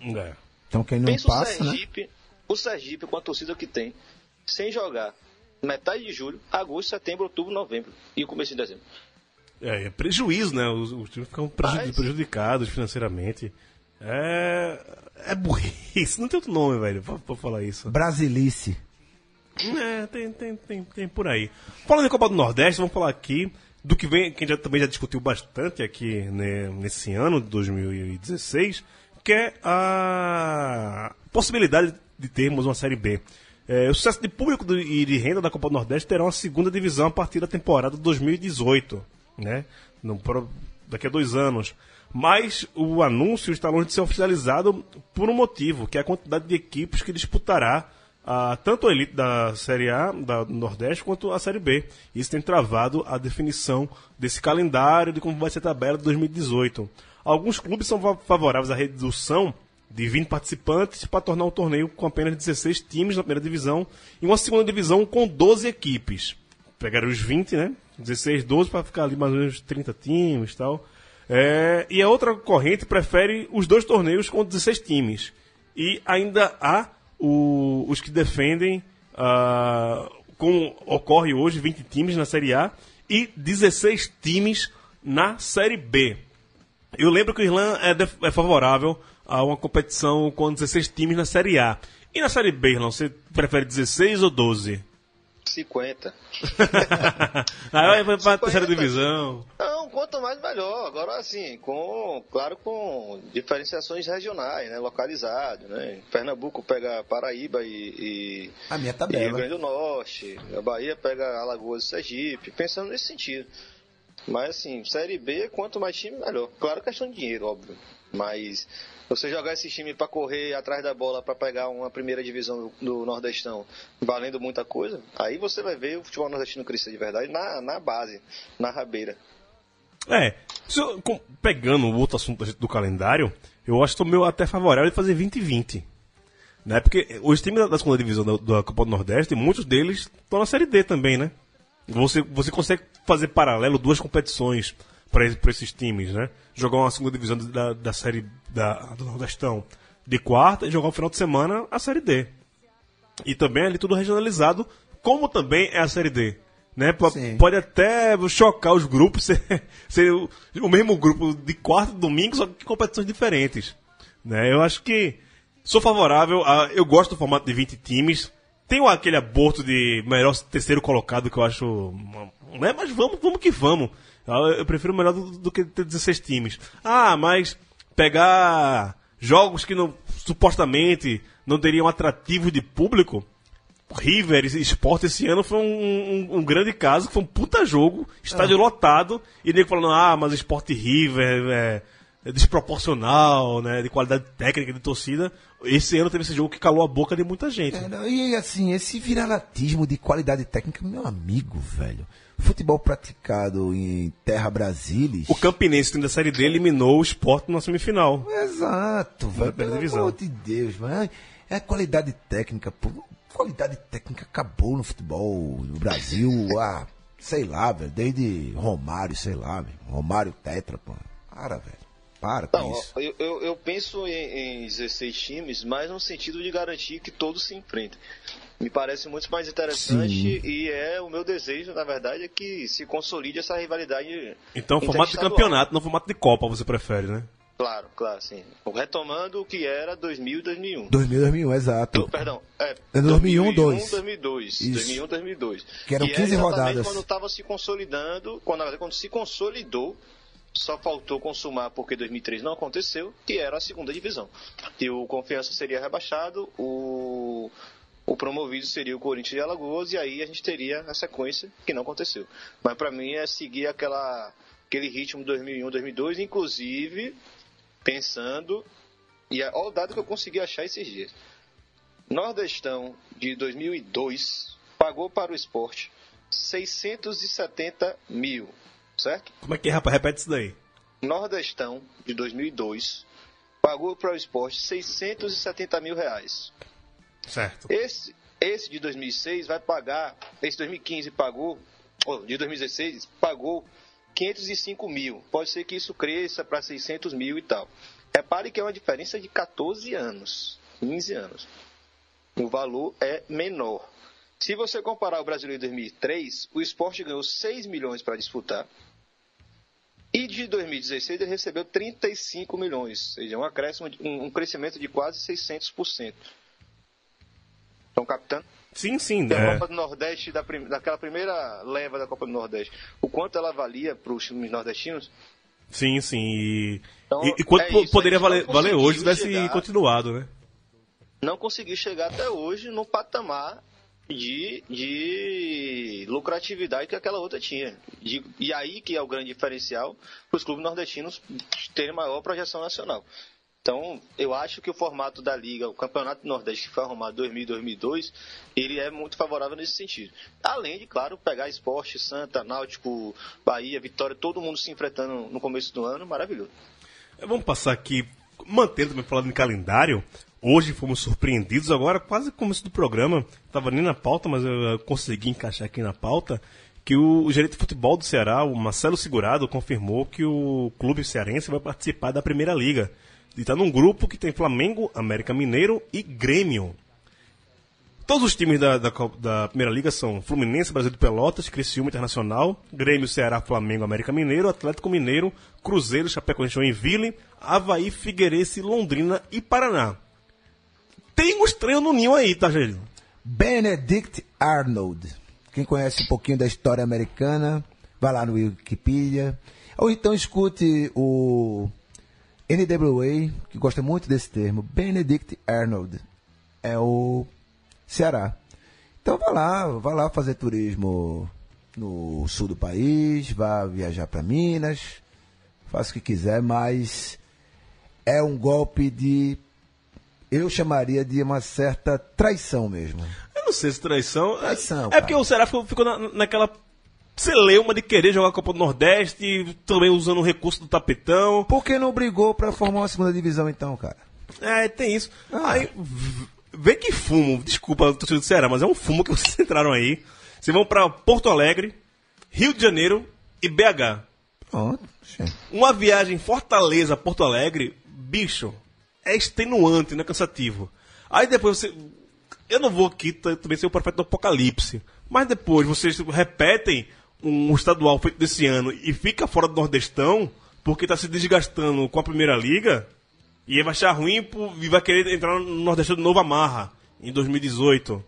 É. Então quem não Pensa passa, o né? Sergipe, o Sergipe com a torcida que tem, sem jogar metade de julho, agosto, setembro, outubro, novembro e o começo de dezembro. É, é prejuízo, né? Os, os times ficam prejudicados financeiramente. É. É burrice. Não tem outro nome, velho, pra, pra falar isso. Brasilice. É, tem, tem, tem, tem por aí. Falando em Copa do Nordeste, vamos falar aqui do que vem, que a gente já, também já discutiu bastante aqui né, nesse ano de 2016, que é a possibilidade de termos uma Série B. É, o sucesso de público do- e de renda da Copa do Nordeste terá uma segunda divisão a partir da temporada de 2018, né? No, daqui a dois anos. Mas o anúncio está longe de ser oficializado por um motivo, que é a quantidade de equipes que disputará a, tanto a elite da Série A, da Nordeste, quanto a Série B. Isso tem travado a definição desse calendário de como vai ser a tabela de 2018. Alguns clubes são fa- favoráveis à redução de 20 participantes para tornar o torneio com apenas 16 times na primeira divisão e uma segunda divisão com 12 equipes. Pegaram os 20, né? 16, 12 para ficar ali mais ou menos 30 times e tal. É, e a outra corrente prefere os dois torneios com 16 times. E ainda há o- os que defendem, ah, como ocorre hoje, 20 times na Série A e 16 times na Série B. Eu lembro que o Irlã é, def- é favorável a uma competição com 16 times na Série A. E na Série B, Irlã, você prefere 16 ou 12? 50. Aí vai pra 50. terceira divisão. Quanto mais melhor. Agora, assim, com, claro, com diferenciações regionais, né? Localizado, né? Pernambuco pega Paraíba e, e, A minha e Rio tabela. Grande do Norte. A Bahia pega Alagoas e Sergipe. Pensando nesse sentido. Mas, assim, Série B, quanto mais time, melhor. Claro, questão de dinheiro, óbvio. Mas você jogar esse time para correr atrás da bola para pegar uma primeira divisão do, do Nordestão valendo muita coisa, aí você vai ver o futebol nordestino crescer de verdade na, na base, na rabeira. É, com- pegando o outro assunto do calendário, eu acho que estou até favorável de fazer 20 e 20. Né? Porque os times da- da segunda divisão da, da Copa do Nordeste, muitos deles estão na Série D também, né? Você, você consegue fazer paralelo duas competições para esses times, né? Jogar uma segunda divisão da, da Série da, do Nordestão de quarta e jogar no final de semana a Série D. E também ali tudo regionalizado, como também é a Série D. Né? Sim. Pode até chocar os grupos, ser, ser o, o mesmo grupo de quarta e domingo, só que competições diferentes. Né? Eu acho que sou favorável, a, eu gosto do formato de 20 times. Tem aquele aborto de melhor terceiro colocado que eu acho. Né? Mas vamos, vamos que vamos. Eu, eu prefiro melhor do, do que ter 16 times. Ah, mas pegar jogos que não, supostamente não teriam atrativo de público. River e Sport esse ano foi um, um- um grande caso, foi um puta jogo, estádio lotado, e nego falando, ah, mas Sport e River é, é desproporcional, né, de qualidade técnica de torcida. Esse ano teve esse jogo que calou a boca de muita gente. É, não, e assim, esse viralatismo de qualidade técnica, meu amigo, velho. Futebol praticado em terra brasilis. O Campinense, da Série D, eliminou o Sport na semifinal. Exato, velho. Pelo amor de Deus, mano. É a qualidade técnica, pô. Qualidade técnica acabou no futebol no Brasil, ah, sei lá, velho. Desde Romário, sei lá, velho. Romário Tetra, pô. Para, velho. Para com Não, isso. eu, eu, eu penso em, em 16 times, mas no sentido de garantir que todos se enfrentem. Me parece muito mais interessante Sim. e é o meu desejo, na verdade, é que se consolide essa rivalidade. Então, formato de campeonato, não formato de Copa, você prefere, né? Claro, claro, sim. Retomando o que era 2000 e 2001. 2000, 2001, exato. Oh, Perdão, é. É 2001, 2. 2002. Isso. 2001, 2002. Que eram E é 15 exatamente rodadas. quando estava se consolidando, quando, verdade, quando se consolidou, só faltou consumar porque 2003 não aconteceu, que era a segunda divisão. E o Confiança seria rebaixado, o, o promovido seria o Corinthians de Alagoas, e aí a gente teria a sequência que não aconteceu. Mas para mim é seguir aquela, aquele ritmo 2001, 2002, inclusive pensando. E é- olha o dado que eu consegui achar esses dias. Nordestão de 2002 pagou para o esporte 670 mil, certo? Como é que é, rapaz? Repete isso daí. Nordestão de 2002 pagou para o esporte 670 mil reais. Certo. Esse, esse de 2006 vai pagar, esse 2015 pagou, ou de 2016 pagou 505 mil. Pode ser que isso cresça para 600 mil e tal. Repare que é uma diferença de 14 anos, 15 anos. O valor é menor. Se você comparar o Brasileiro de 2003, o esporte ganhou 6 milhões para disputar. E de 2016 ele recebeu 35 milhões, ou seja, um, acréscimo, um, crescimento de quase 600%. Estão captando? Sim, sim. Da é. Copa do Nordeste, da prim- daquela primeira leva da Copa do Nordeste, o quanto ela valia para os times nordestinos? Sim, sim. E, Então, e, e quanto é isso, poderia valer, valer hoje se tivesse chegar. continuado, né? Não conseguiu chegar até hoje no patamar de, de lucratividade que aquela outra tinha. De- e aí que é o grande diferencial para os clubes nordestinos terem maior projeção nacional. Então, eu acho que o formato da Liga, o Campeonato Nordeste que foi arrumado em 2000 e 2002, ele é muito favorável nesse sentido. Além de, claro, pegar esporte, Santa, Náutico, Bahia, Vitória, todo mundo se enfrentando no começo do ano, maravilhoso. Vamos passar aqui, mantendo também falando em calendário. Hoje fomos surpreendidos, agora quase começo do programa. Estava nem na pauta, mas eu consegui encaixar aqui na pauta. Que o gerente de futebol do Ceará, o Marcelo Segurado, confirmou que o clube cearense vai participar da Primeira Liga. E está num grupo que tem Flamengo, América Mineiro e Grêmio. Todos os times da, da, da Primeira Liga são Fluminense, Brasil de Pelotas, Criciúma Internacional, Grêmio, Ceará, Flamengo, América Mineiro, Atlético Mineiro, Cruzeiro, Chapecoense, Joinville, Havaí, Figueirense, Londrina e Paraná. Tem um estranho no ninho aí, tá, gente? Benedict Arnold. Quem conhece um pouquinho da história americana, vai lá no Wikipedia. Ou então escute o NWA, que gosta muito desse termo. Benedict Arnold. É o Ceará. Então vá lá, vá lá fazer turismo no sul do país, vá viajar para Minas, faça o que quiser, mas é um golpe de eu chamaria de uma certa traição mesmo. Eu não sei se traição. Traição, é porque o Ceará ficou, ficou na, naquela celeuma de querer jogar a Copa do Nordeste, também usando o recurso do tapetão. Por que não brigou pra formar uma segunda divisão então, cara? É, tem isso. Ah. Aí, vê que fumo, desculpa, torcedor do Ceará, mas é um fumo que vocês entraram aí. Vocês vão pra Porto Alegre, Rio de Janeiro e BH. Pronto. Uma viagem Fortaleza, Porto Alegre, bicho, é extenuante, não é cansativo. Aí depois você. Eu não vou aqui também ser o profeta do apocalipse, mas depois vocês repetem um estadual feito desse ano e fica fora do Nordestão porque tá se desgastando com a primeira liga e vai achar ruim pô, e vai querer entrar no Nordestão de novo amarra em 2018.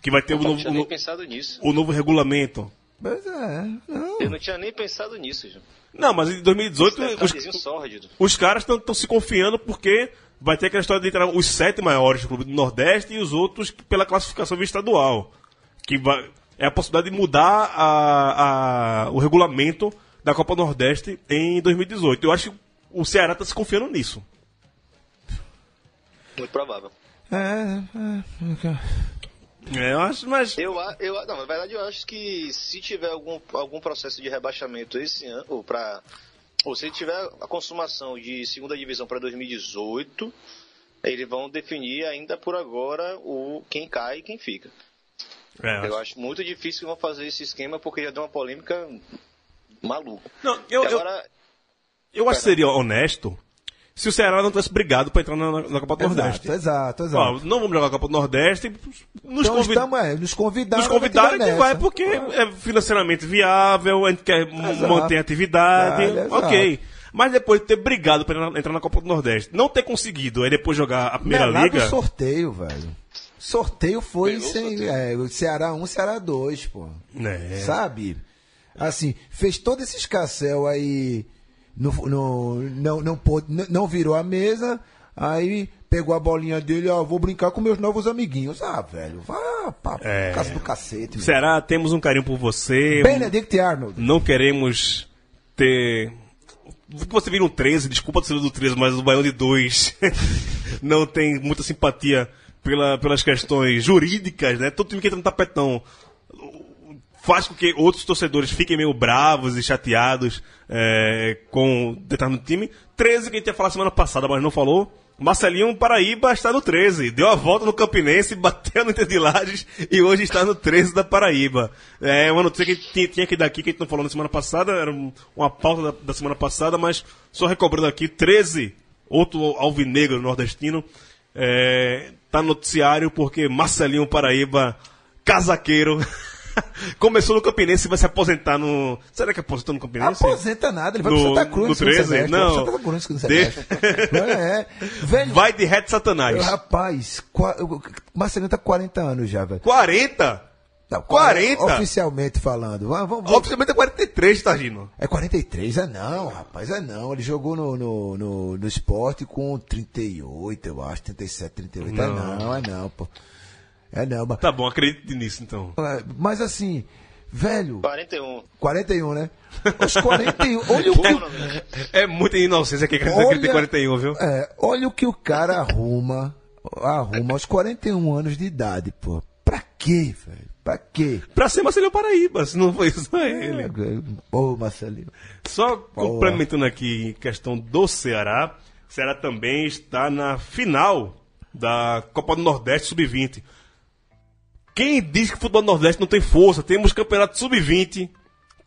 Que vai ter o Eu não novo, tinha o nem no- pensado nisso. o novo regulamento. Mas é, não. Eu não tinha nem pensado nisso, Ju. Não, mas em 2018 os, os caras estão se confiando porque vai ter aquela história de entrar os sete maiores do clube do Nordeste e os outros pela classificação via estadual. Que vai, é a possibilidade de mudar a, a- o regulamento da Copa Nordeste em 2018. Eu acho que o Ceará está se confiando nisso. Muito provável. É, é, É, eu acho, mas. Eu, eu, não, na verdade eu acho que se tiver algum, algum processo de rebaixamento esse ano, ou para ou se tiver a consumação de segunda divisão para 2018, eles vão definir ainda por agora o quem cai e quem fica. É, eu Eu acho- acho muito difícil que vão fazer esse esquema porque já deu uma polêmica maluca. Não, eu, E eu, agora, eu acho que seria honesto se o Ceará não tivesse brigado para entrar na, na Copa do Nordeste. exato, exato, Ó, não vamos jogar a Copa do Nordeste. Nos Então convid- estamos, é, nos convidaram. Nos convidaram, a gente vai porque é financeiramente viável, a gente quer Exato. manter a atividade, Vale, exato. ok. Mas depois de ter brigado para entrar, na Copa do Nordeste, não ter conseguido, aí depois jogar a Não Primeira é nada Liga, do sorteio, velho. Sorteio foi Pegou sem, sorteio. é, o Ceará 1, Ceará 2, pô. né? Sabe? Assim, fez todo esse escassel aí, no, no- não, não, pôde, não, não virou a mesa, aí pegou a bolinha dele, ó, vou brincar com meus novos amiguinhos. Ah, velho, vá pra É. casa do cacete. meu. Ceará, temos um carinho por você. Benedict Arnold. Não queremos ter. Você vira um 13, desculpa torcedor do 13, mas o Baião de 2 não tem muita simpatia pela, pelas questões jurídicas, né? Todo time que entra no tapetão faz com que outros torcedores fiquem meio bravos e chateados é, com determinado time. 13 que a gente ia falar semana passada, mas não falou, Marcelinho Paraíba está no 13. Deu a volta no Campinense, bateu no Inter e hoje está no 13 da Paraíba. É uma notícia que tinha, que dar aqui, que a gente não falou na semana passada, era um- uma pauta da, da semana passada, mas só recobrando aqui, 13, outro alvinegro nordestino, é, tá no noticiário porque Marcelinho Paraíba, casaqueiro, começou no Campinense e vai se aposentar no... Será que aposentou no Campinense? Aposenta nada, ele vai No- pro Santa Cruz no no segundo 13? semestre, Não. vai pro Santa Cruz no segundo De- semestre. É, velho, Vai de reto Satanás. rapaz, qua- Marcelinho tá com 40 anos já, velho. 40? Não, 40? Oficialmente falando. Vamos, vamos, Oficialmente é 43, Targino. É 43? É não, rapaz, é não. Ele jogou no, no, no, no esporte com 38, eu acho, 37, 38. É não, é não, pô. É não, mas, Tá bom, acredite nisso então. mas assim, velho, 41. 41, né? Os 41, olha o que, o- É muita inocência que acredita que ele tem Olha- 41, viu? é, olha o que o cara arruma, arruma aos 41 anos de idade, pô. Pra quê, velho? Pra quê? Pra ser Marcelinho Paraíba, se não foi só ele. Ô, Marcelinho. Só complementando aqui em questão do Ceará, o Ceará também está na final da Copa do Nordeste Sub-20. Quem diz que o futebol do Nordeste não tem força? Temos campeonato Sub-20,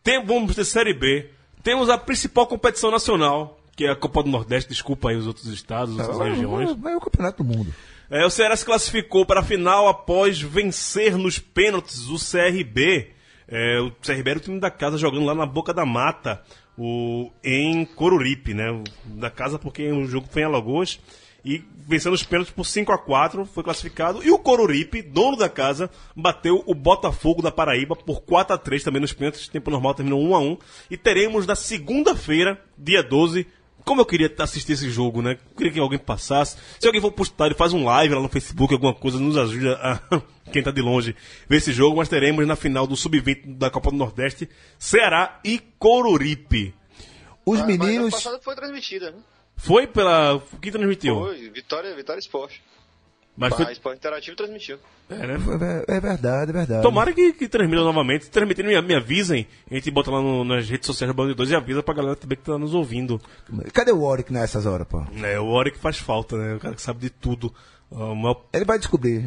tem, vamos ter Série B, temos a principal competição nacional, que é a Copa do Nordeste, desculpa aí os outros estados, as outras regiões. É o campeonato do mundo. É, o Ceará se classificou para a final após vencer nos pênaltis o CRB. É, o CRB era o time da casa jogando lá na Boca da Mata, o, em Coruripe, né? O- Da casa porque o jogo foi em Alagoas. E vencendo os pênaltis por 5 a 4 foi classificado. E o Coruripe, dono da casa, bateu o Botafogo da Paraíba por 4 a 3 também nos pênaltis. Tempo normal terminou 1 a 1 E teremos na segunda-feira, dia 12, como eu queria assistir esse jogo, né? Queria que alguém passasse. Se alguém for pro estádio, faz um live lá no Facebook, alguma coisa, nos ajuda a quem tá de longe ver esse jogo. Mas teremos na final do Sub-20 da Copa do Nordeste, Ceará e Coruripe. Os Ah, Mas meninos. passado foi transmitida, né? Foi pela. Quem transmitiu? Foi, Vitória, Vitória Esporte. Mas A foi. Interativo transmitiu. É, né? É verdade, é verdade. Tomara que, que transmitam novamente. Se transmitirem, me, me avisem. A gente bota lá no- nas redes sociais do Band 2 e avisa pra galera também que tá nos ouvindo. Cadê o Warwick nessas horas, pô? É, o Ori que faz falta, né? O cara que sabe de tudo. Maior Ele vai descobrir.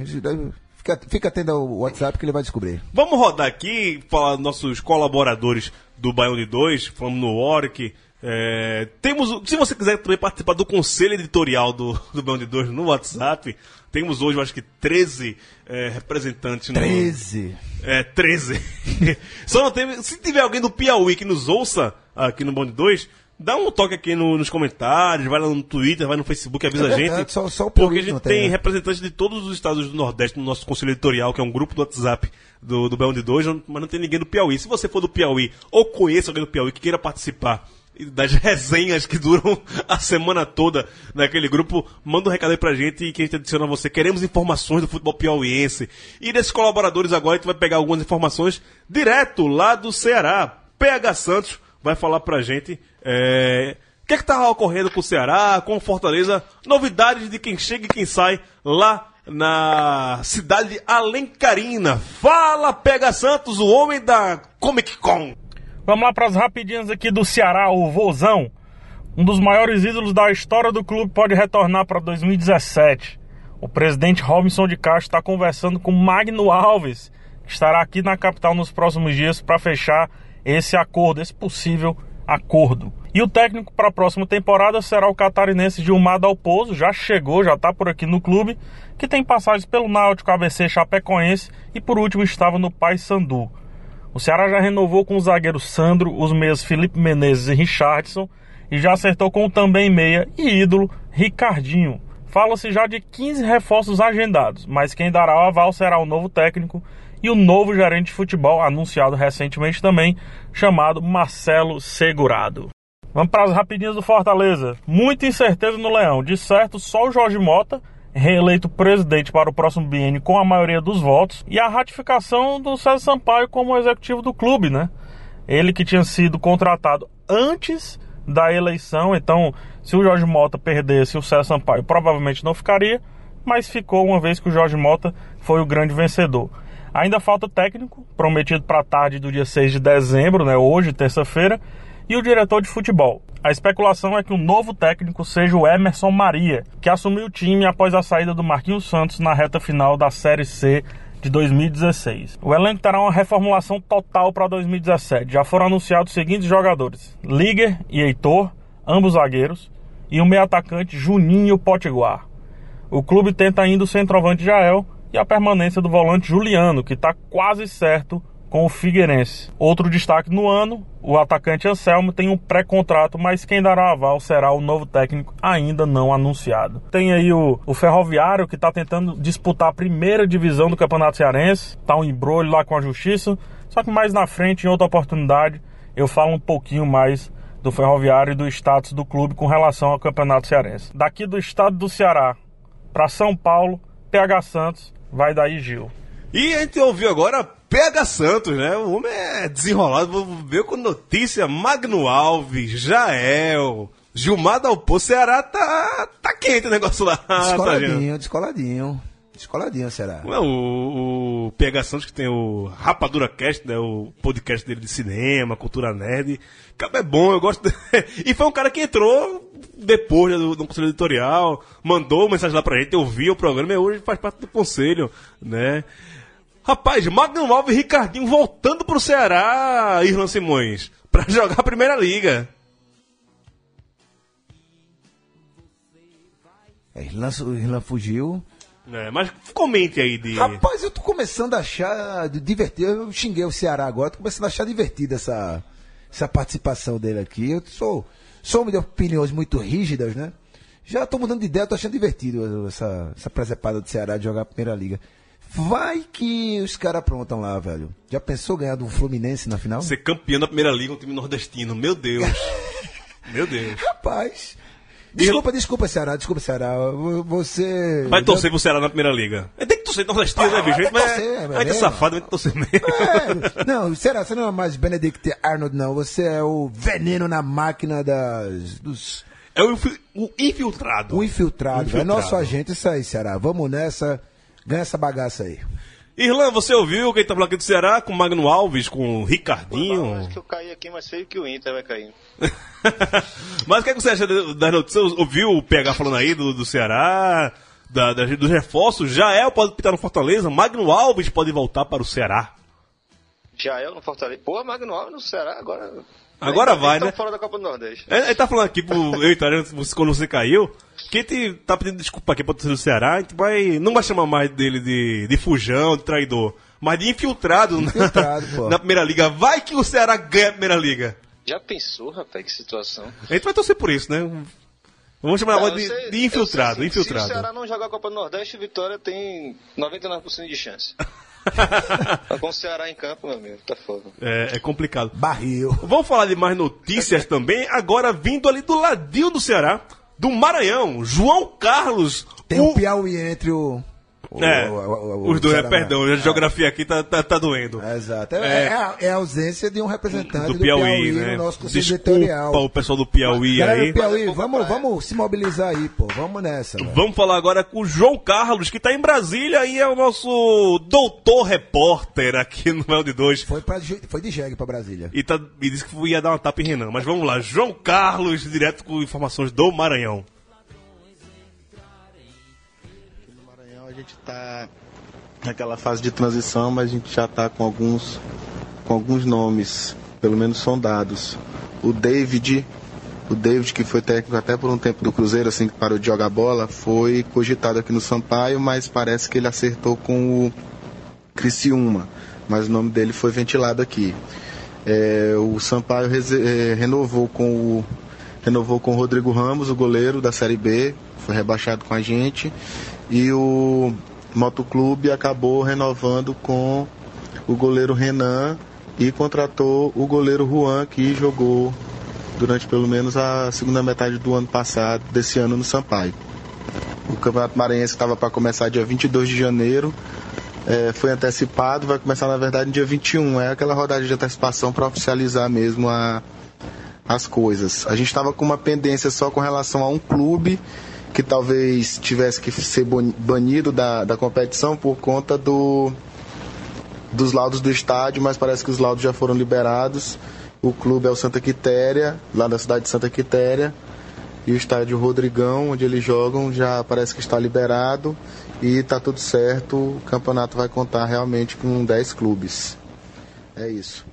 Fica, fica atento ao WhatsApp que ele vai descobrir. Vamos rodar aqui, falar dos nossos colaboradores do Baião de 2, falando no Oric. É, temos, se você quiser também participar do conselho editorial do, do Baião de 2 no WhatsApp, temos hoje, eu acho que 13 é, representantes. no- 13. É, 13. Só não tem. Se tiver alguém do Piauí que nos ouça aqui no Band 2, dá um toque aqui no- nos comentários, vai lá no Twitter, vai no Facebook, avisa É a verdade, gente. só- só porque a gente tem, né? representantes de todos os estados do Nordeste no nosso conselho editorial, que é um grupo do WhatsApp do, do Band 2, mas não tem ninguém do Piauí. Se você for do Piauí ou conheça alguém do Piauí que queira participar das resenhas que duram a semana toda naquele grupo, manda um recado aí pra gente que a gente adiciona você. Queremos informações do futebol piauiense. E desses colaboradores agora a gente vai pegar algumas informações direto lá do Ceará. PH Santos vai falar pra gente é, o que é que tá ocorrendo com o Ceará, com o Fortaleza, novidades de quem chega e quem sai lá na cidade de Alencarina. Fala, PH Santos, o homem da Comic Con. Vamos lá para as rapidinhas aqui do Ceará, o Vozão. Um dos maiores ídolos da história do clube pode retornar para 2017. O presidente Robinson de Castro está conversando com Magno Alves, que estará aqui na capital nos próximos dias para fechar esse acordo, esse possível acordo. E o técnico para a próxima temporada será o catarinense Gilmar Dalpozo, já chegou, já está por aqui no clube, que tem passagens pelo Náutico, ABC, Chapecoense e por último estava no Paysandu. O Ceará já renovou com o zagueiro Sandro, os meias Felipe Menezes e Richardson e já acertou com o também meia e ídolo Ricardinho. Fala-se já de 15 reforços agendados, mas quem dará o aval será o novo técnico e o novo gerente de futebol, anunciado recentemente também, chamado Marcelo Segurado. Vamos para as rapidinhas do Fortaleza. Muita incerteza no Leão. De certo, só o Jorge Mota, reeleito presidente para o próximo biênio com a maioria dos votos, e a ratificação do César Sampaio como executivo do clube, né? Ele que tinha sido contratado antes da eleição, então se o Jorge Mota perdesse, o César Sampaio provavelmente não ficaria, mas ficou uma vez que o Jorge Mota foi o grande vencedor. Ainda falta técnico, prometido para a tarde do dia 6 de dezembro, né, hoje, terça-feira, e o diretor de futebol. A especulação é que o novo técnico seja o Emerson Maria, que assumiu o time após a saída do Marquinhos Santos na reta final da Série C de 2016. O elenco terá uma reformulação total para 2017. Já foram anunciados os seguintes jogadores: Liger e Heitor, ambos zagueiros, e o meio atacante Juninho Potiguar. O clube tenta ainda o centroavante Jael e a permanência do volante Juliano, que está quase certo com o Figueirense. Outro destaque no ano, o atacante Anselmo tem um pré-contrato, mas quem dará aval será o novo técnico ainda não anunciado. Tem aí o, o Ferroviário que está tentando disputar a primeira divisão do Campeonato Cearense, tá um embrulho lá com a Justiça, só que mais na frente, em outra oportunidade, eu falo um pouquinho mais do Ferroviário e do status do clube com relação ao Campeonato Cearense. Daqui do estado do Ceará para São Paulo, PH Santos, vai daí Gil. E a gente ouviu agora PH Santos, né? O homem é desenrolado, veio com notícia, Magno Alves, Jael, Gilmar Dalpo, Ceará tá, tá quente o negócio lá. tá, gente? Descoladinho, descoladinho. Descoladinho, será? É o, o PH Santos que tem o Rapadura Cast, né? O podcast dele de cinema, cultura nerd. Cara, é bom, eu gosto. de- e foi um cara que entrou depois né, do, do conselho editorial, mandou mensagem lá pra gente, eu vi o programa e hoje faz parte do conselho, né? Rapaz, Magno Alves e Ricardinho voltando pro Ceará, Irlan Simões, pra jogar a Primeira Liga. É, Irlan, Irlan fugiu. né? Mas comente aí de. Rapaz, eu tô começando a achar divertido. Eu xinguei o Ceará agora, tô começando a achar divertida essa, essa participação dele aqui. Eu sou, sou homem de opiniões muito rígidas, né? Já tô mudando de ideia, tô achando divertido essa, essa presepada do Ceará de jogar a primeira liga. Vai que os caras aprontam lá, velho. Já pensou ganhar do Fluminense na final? Ser campeão da Primeira Liga, um time nordestino. Meu Deus. Meu Deus. Rapaz. Desculpa, desculpa, Ceará, desculpa, Ceará. Você. Vai torcer pro Ceará na Primeira Liga. Tem que torcer nordestino, né, bicho? tem que Mas torcer, é, é é mesmo. safado, gente torcer mesmo. É, não, será? Você não é mais Benedict Arnold, não. Você é o veneno na máquina das, dos. É o, infi- o infiltrado. O infiltrado. É Infiltrado. nosso agente, isso aí, Ceará. Vamos nessa. Ganha essa bagaça aí. Irlan, você ouviu quem tá falando aqui do Ceará? Com o Magno Alves, com o Acho Ricardinho. que eu caí aqui mais feio que o Inter vai cair. Mas o que, é que você acha das notícias? Ouviu o PH falando aí do, do Ceará? Da, da- dos reforços? Jael pode pitar no Fortaleza? Magno Alves pode voltar para o Ceará. Jael no Fortaleza. Pô, Magno Alves no Ceará agora. Agora bem vai, tão né? fora da Copa do Nordeste. É, Ele tá falando aqui pro eu e você- quando você caiu, que a gente tá pedindo desculpa aqui pra torcida do Ceará, a gente vai, não vai chamar mais dele de, de fujão, de traidor, mas de infiltrado, na- Infiltrado, pô. na, Primeira Liga. Vai que o Ceará ganha a Primeira Liga. Já pensou, rapaz, que situação? A gente vai torcer por isso, né? Vamos chamar agora Não, de, sei- de infiltrado, sei assim, infiltrado. Se o Ceará não jogar a Copa do Nordeste, Vitória tem 99% de chance. Mas com o Ceará em campo, meu amigo, tá foda. é, é complicado. Barril. Vamos falar de mais notícias também, agora vindo ali do ladinho do Ceará, do Maranhão, João Carlos. Tem o- o Piauí entre o. o- É, o- o- o- os dois, é, perdão, a geografia aqui tá, tá, tá doendo. É, exato. É, É. é a, é a ausência de um representante do Piauí, né? no nosso conselho Desculpa editorial. o pessoal do Piauí Galera aí. do Piauí, é vamos, vamos se mobilizar aí, pô. Vamos nessa. velho. Vamos falar agora com o João Carlos, que tá em Brasília e é o nosso doutor repórter aqui no Mel de Dois. Foi, pra, foi de jegue pra Brasília. E, tá, e disse que ia dar uma tapa em Renan. Mas vamos lá, João Carlos, direto com informações do Maranhão. Gente está naquela fase de transição, mas a gente já está com alguns, com alguns nomes, pelo menos sondados. O David, o David que foi técnico até por um tempo do Cruzeiro, assim que parou de jogar bola, foi cogitado aqui no Sampaio, mas parece que ele acertou com o Criciúma, mas o nome dele foi ventilado aqui. É, o Sampaio é, renovou com o renovou com o Rodrigo Ramos, o goleiro da Série B, foi rebaixado com a gente, e o Motoclube acabou renovando com o goleiro Renan e contratou o goleiro Juan, que jogou durante pelo menos a segunda metade do ano passado, desse ano no Sampaio. O Campeonato Maranhense estava para começar dia 22 de janeiro, é, foi antecipado, vai começar na verdade no dia 21. É aquela rodada de antecipação para oficializar mesmo a, as coisas. A gente estava com uma pendência só com relação a um clube que talvez tivesse que ser banido da, da competição por conta do dos laudos do estádio, mas parece que os laudos já foram liberados. O clube é o Santa Quitéria, lá da cidade de Santa Quitéria. E o estádio Rodrigão, onde eles jogam, já parece que está liberado e está tudo certo. O campeonato vai contar realmente com 10 clubes. É isso.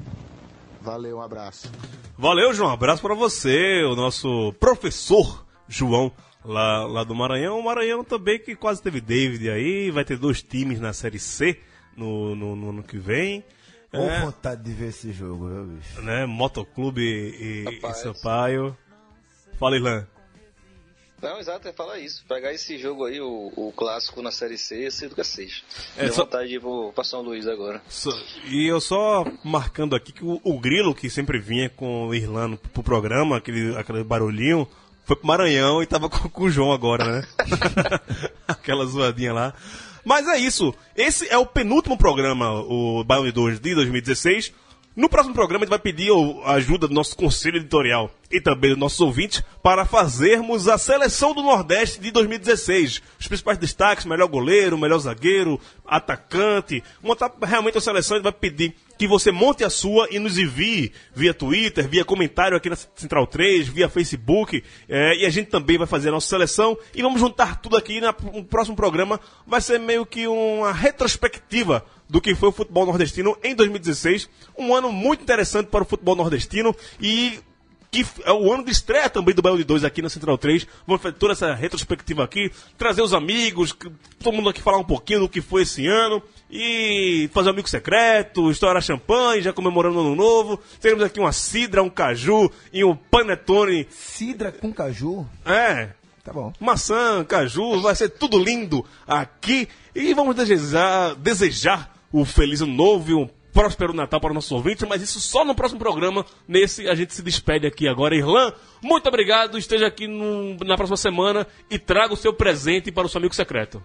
Valeu, um abraço. Valeu, João. Abraço para você, o nosso professor João, lá, lá do Maranhão. O Maranhão também que quase teve David aí. Vai ter dois times na Série C no, no, no ano que vem. Com É, vontade de ver esse jogo, viu, bicho? né? Motoclube e, e. Sampaio. Fala, Ilan. Não, exato, é falar isso. Pegar esse jogo aí, o, o clássico na Série C, cedo que seja. É, Deu só- vontade de ir pra São Luís agora. Só- E eu só marcando aqui que o, o Grilo, que sempre vinha com o Irlando pro programa, aquele, aquele barulhinho, foi pro Maranhão e tava com, com o João agora, né? Aquela zoadinha lá. Mas é isso. Esse é o penúltimo programa, o de 2 de 2016. No próximo programa, a gente vai pedir a ajuda do nosso conselho editorial e também dos nossos ouvintes para fazermos a seleção do Nordeste de 2016. Os principais destaques, melhor goleiro, melhor zagueiro, atacante. Montar realmente a seleção, a gente vai pedir que você monte a sua e nos envie via Twitter, via comentário aqui na Central 3, via Facebook. é, e a gente também vai fazer a nossa seleção e vamos juntar tudo aqui no próximo programa. Vai ser meio que uma retrospectiva do que foi o futebol nordestino em 2016. Um ano muito interessante para o futebol nordestino e que é o ano de estreia também do Baião de 2 aqui na Central 3. Vamos fazer toda essa retrospectiva aqui, trazer os amigos, todo mundo aqui falar um pouquinho do que foi esse ano e fazer um amigo secreto, estourar champanhe, já comemorando o ano novo. Teremos aqui uma cidra, um caju e um panetone. Cidra com caju? É, Tá bom. maçã, caju, vai ser tudo lindo aqui. E vamos desejar, desejar o feliz ano novo e um próspero Natal para o nosso ouvinte, mas isso só no próximo programa. Nesse a gente se despede aqui agora. Irlan, muito obrigado. Esteja aqui no- na próxima semana e traga o seu presente para o seu amigo secreto.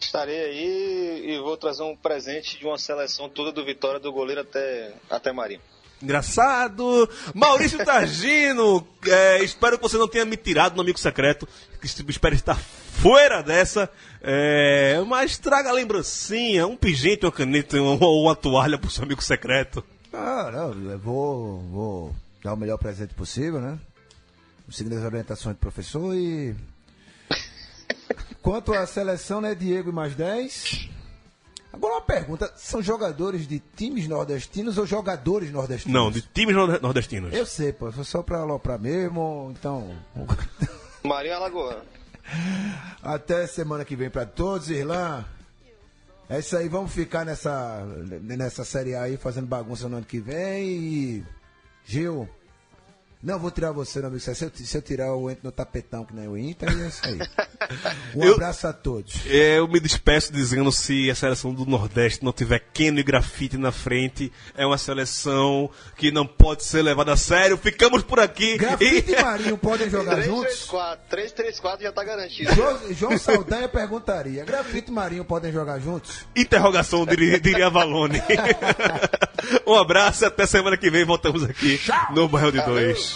Estarei aí e vou trazer um presente de uma seleção toda do Vitória, do goleiro até, até Marinho. Engraçado. Maurício Targino, é, espero que você não tenha me tirado no amigo secreto. Espero estar fora dessa. É, mas traga a lembrancinha, um pingente, uma caneta ou uma toalha pro seu amigo secreto. Ah, não, eu vou, vou dar o melhor presente possível, né? Seguindo as orientações do professor e. Quanto à seleção, né, Diego e mais 10. Agora uma pergunta: são jogadores de times nordestinos ou jogadores nordestinos? Não, de times nor- nordestinos. Eu sei, pô, foi só pra aloprar mesmo, então. Marinho Alagoano. Até semana que vem pra todos, Irlan. É isso aí, vamos ficar nessa, nessa série A aí, fazendo bagunça no ano que vem e. Gil. Não vou tirar você, não, amigo. Se eu, se eu tirar, eu entro no tapetão, que nem o Inter, e é isso aí. Um Eu- abraço a todos. É, Eu me despeço dizendo se a seleção do Nordeste não tiver Keno e grafite na frente, é uma seleção que não pode ser levada a sério. Ficamos por aqui. Grafite E- e Marinho podem jogar juntos? 3-3-4. 3-3-4 já tá garantido. Jo- João Saldanha perguntaria: Grafite e Marinho podem jogar juntos? Interrogação, diria, diria Valone. um abraço, até semana que vem voltamos aqui no Bairro de Dois.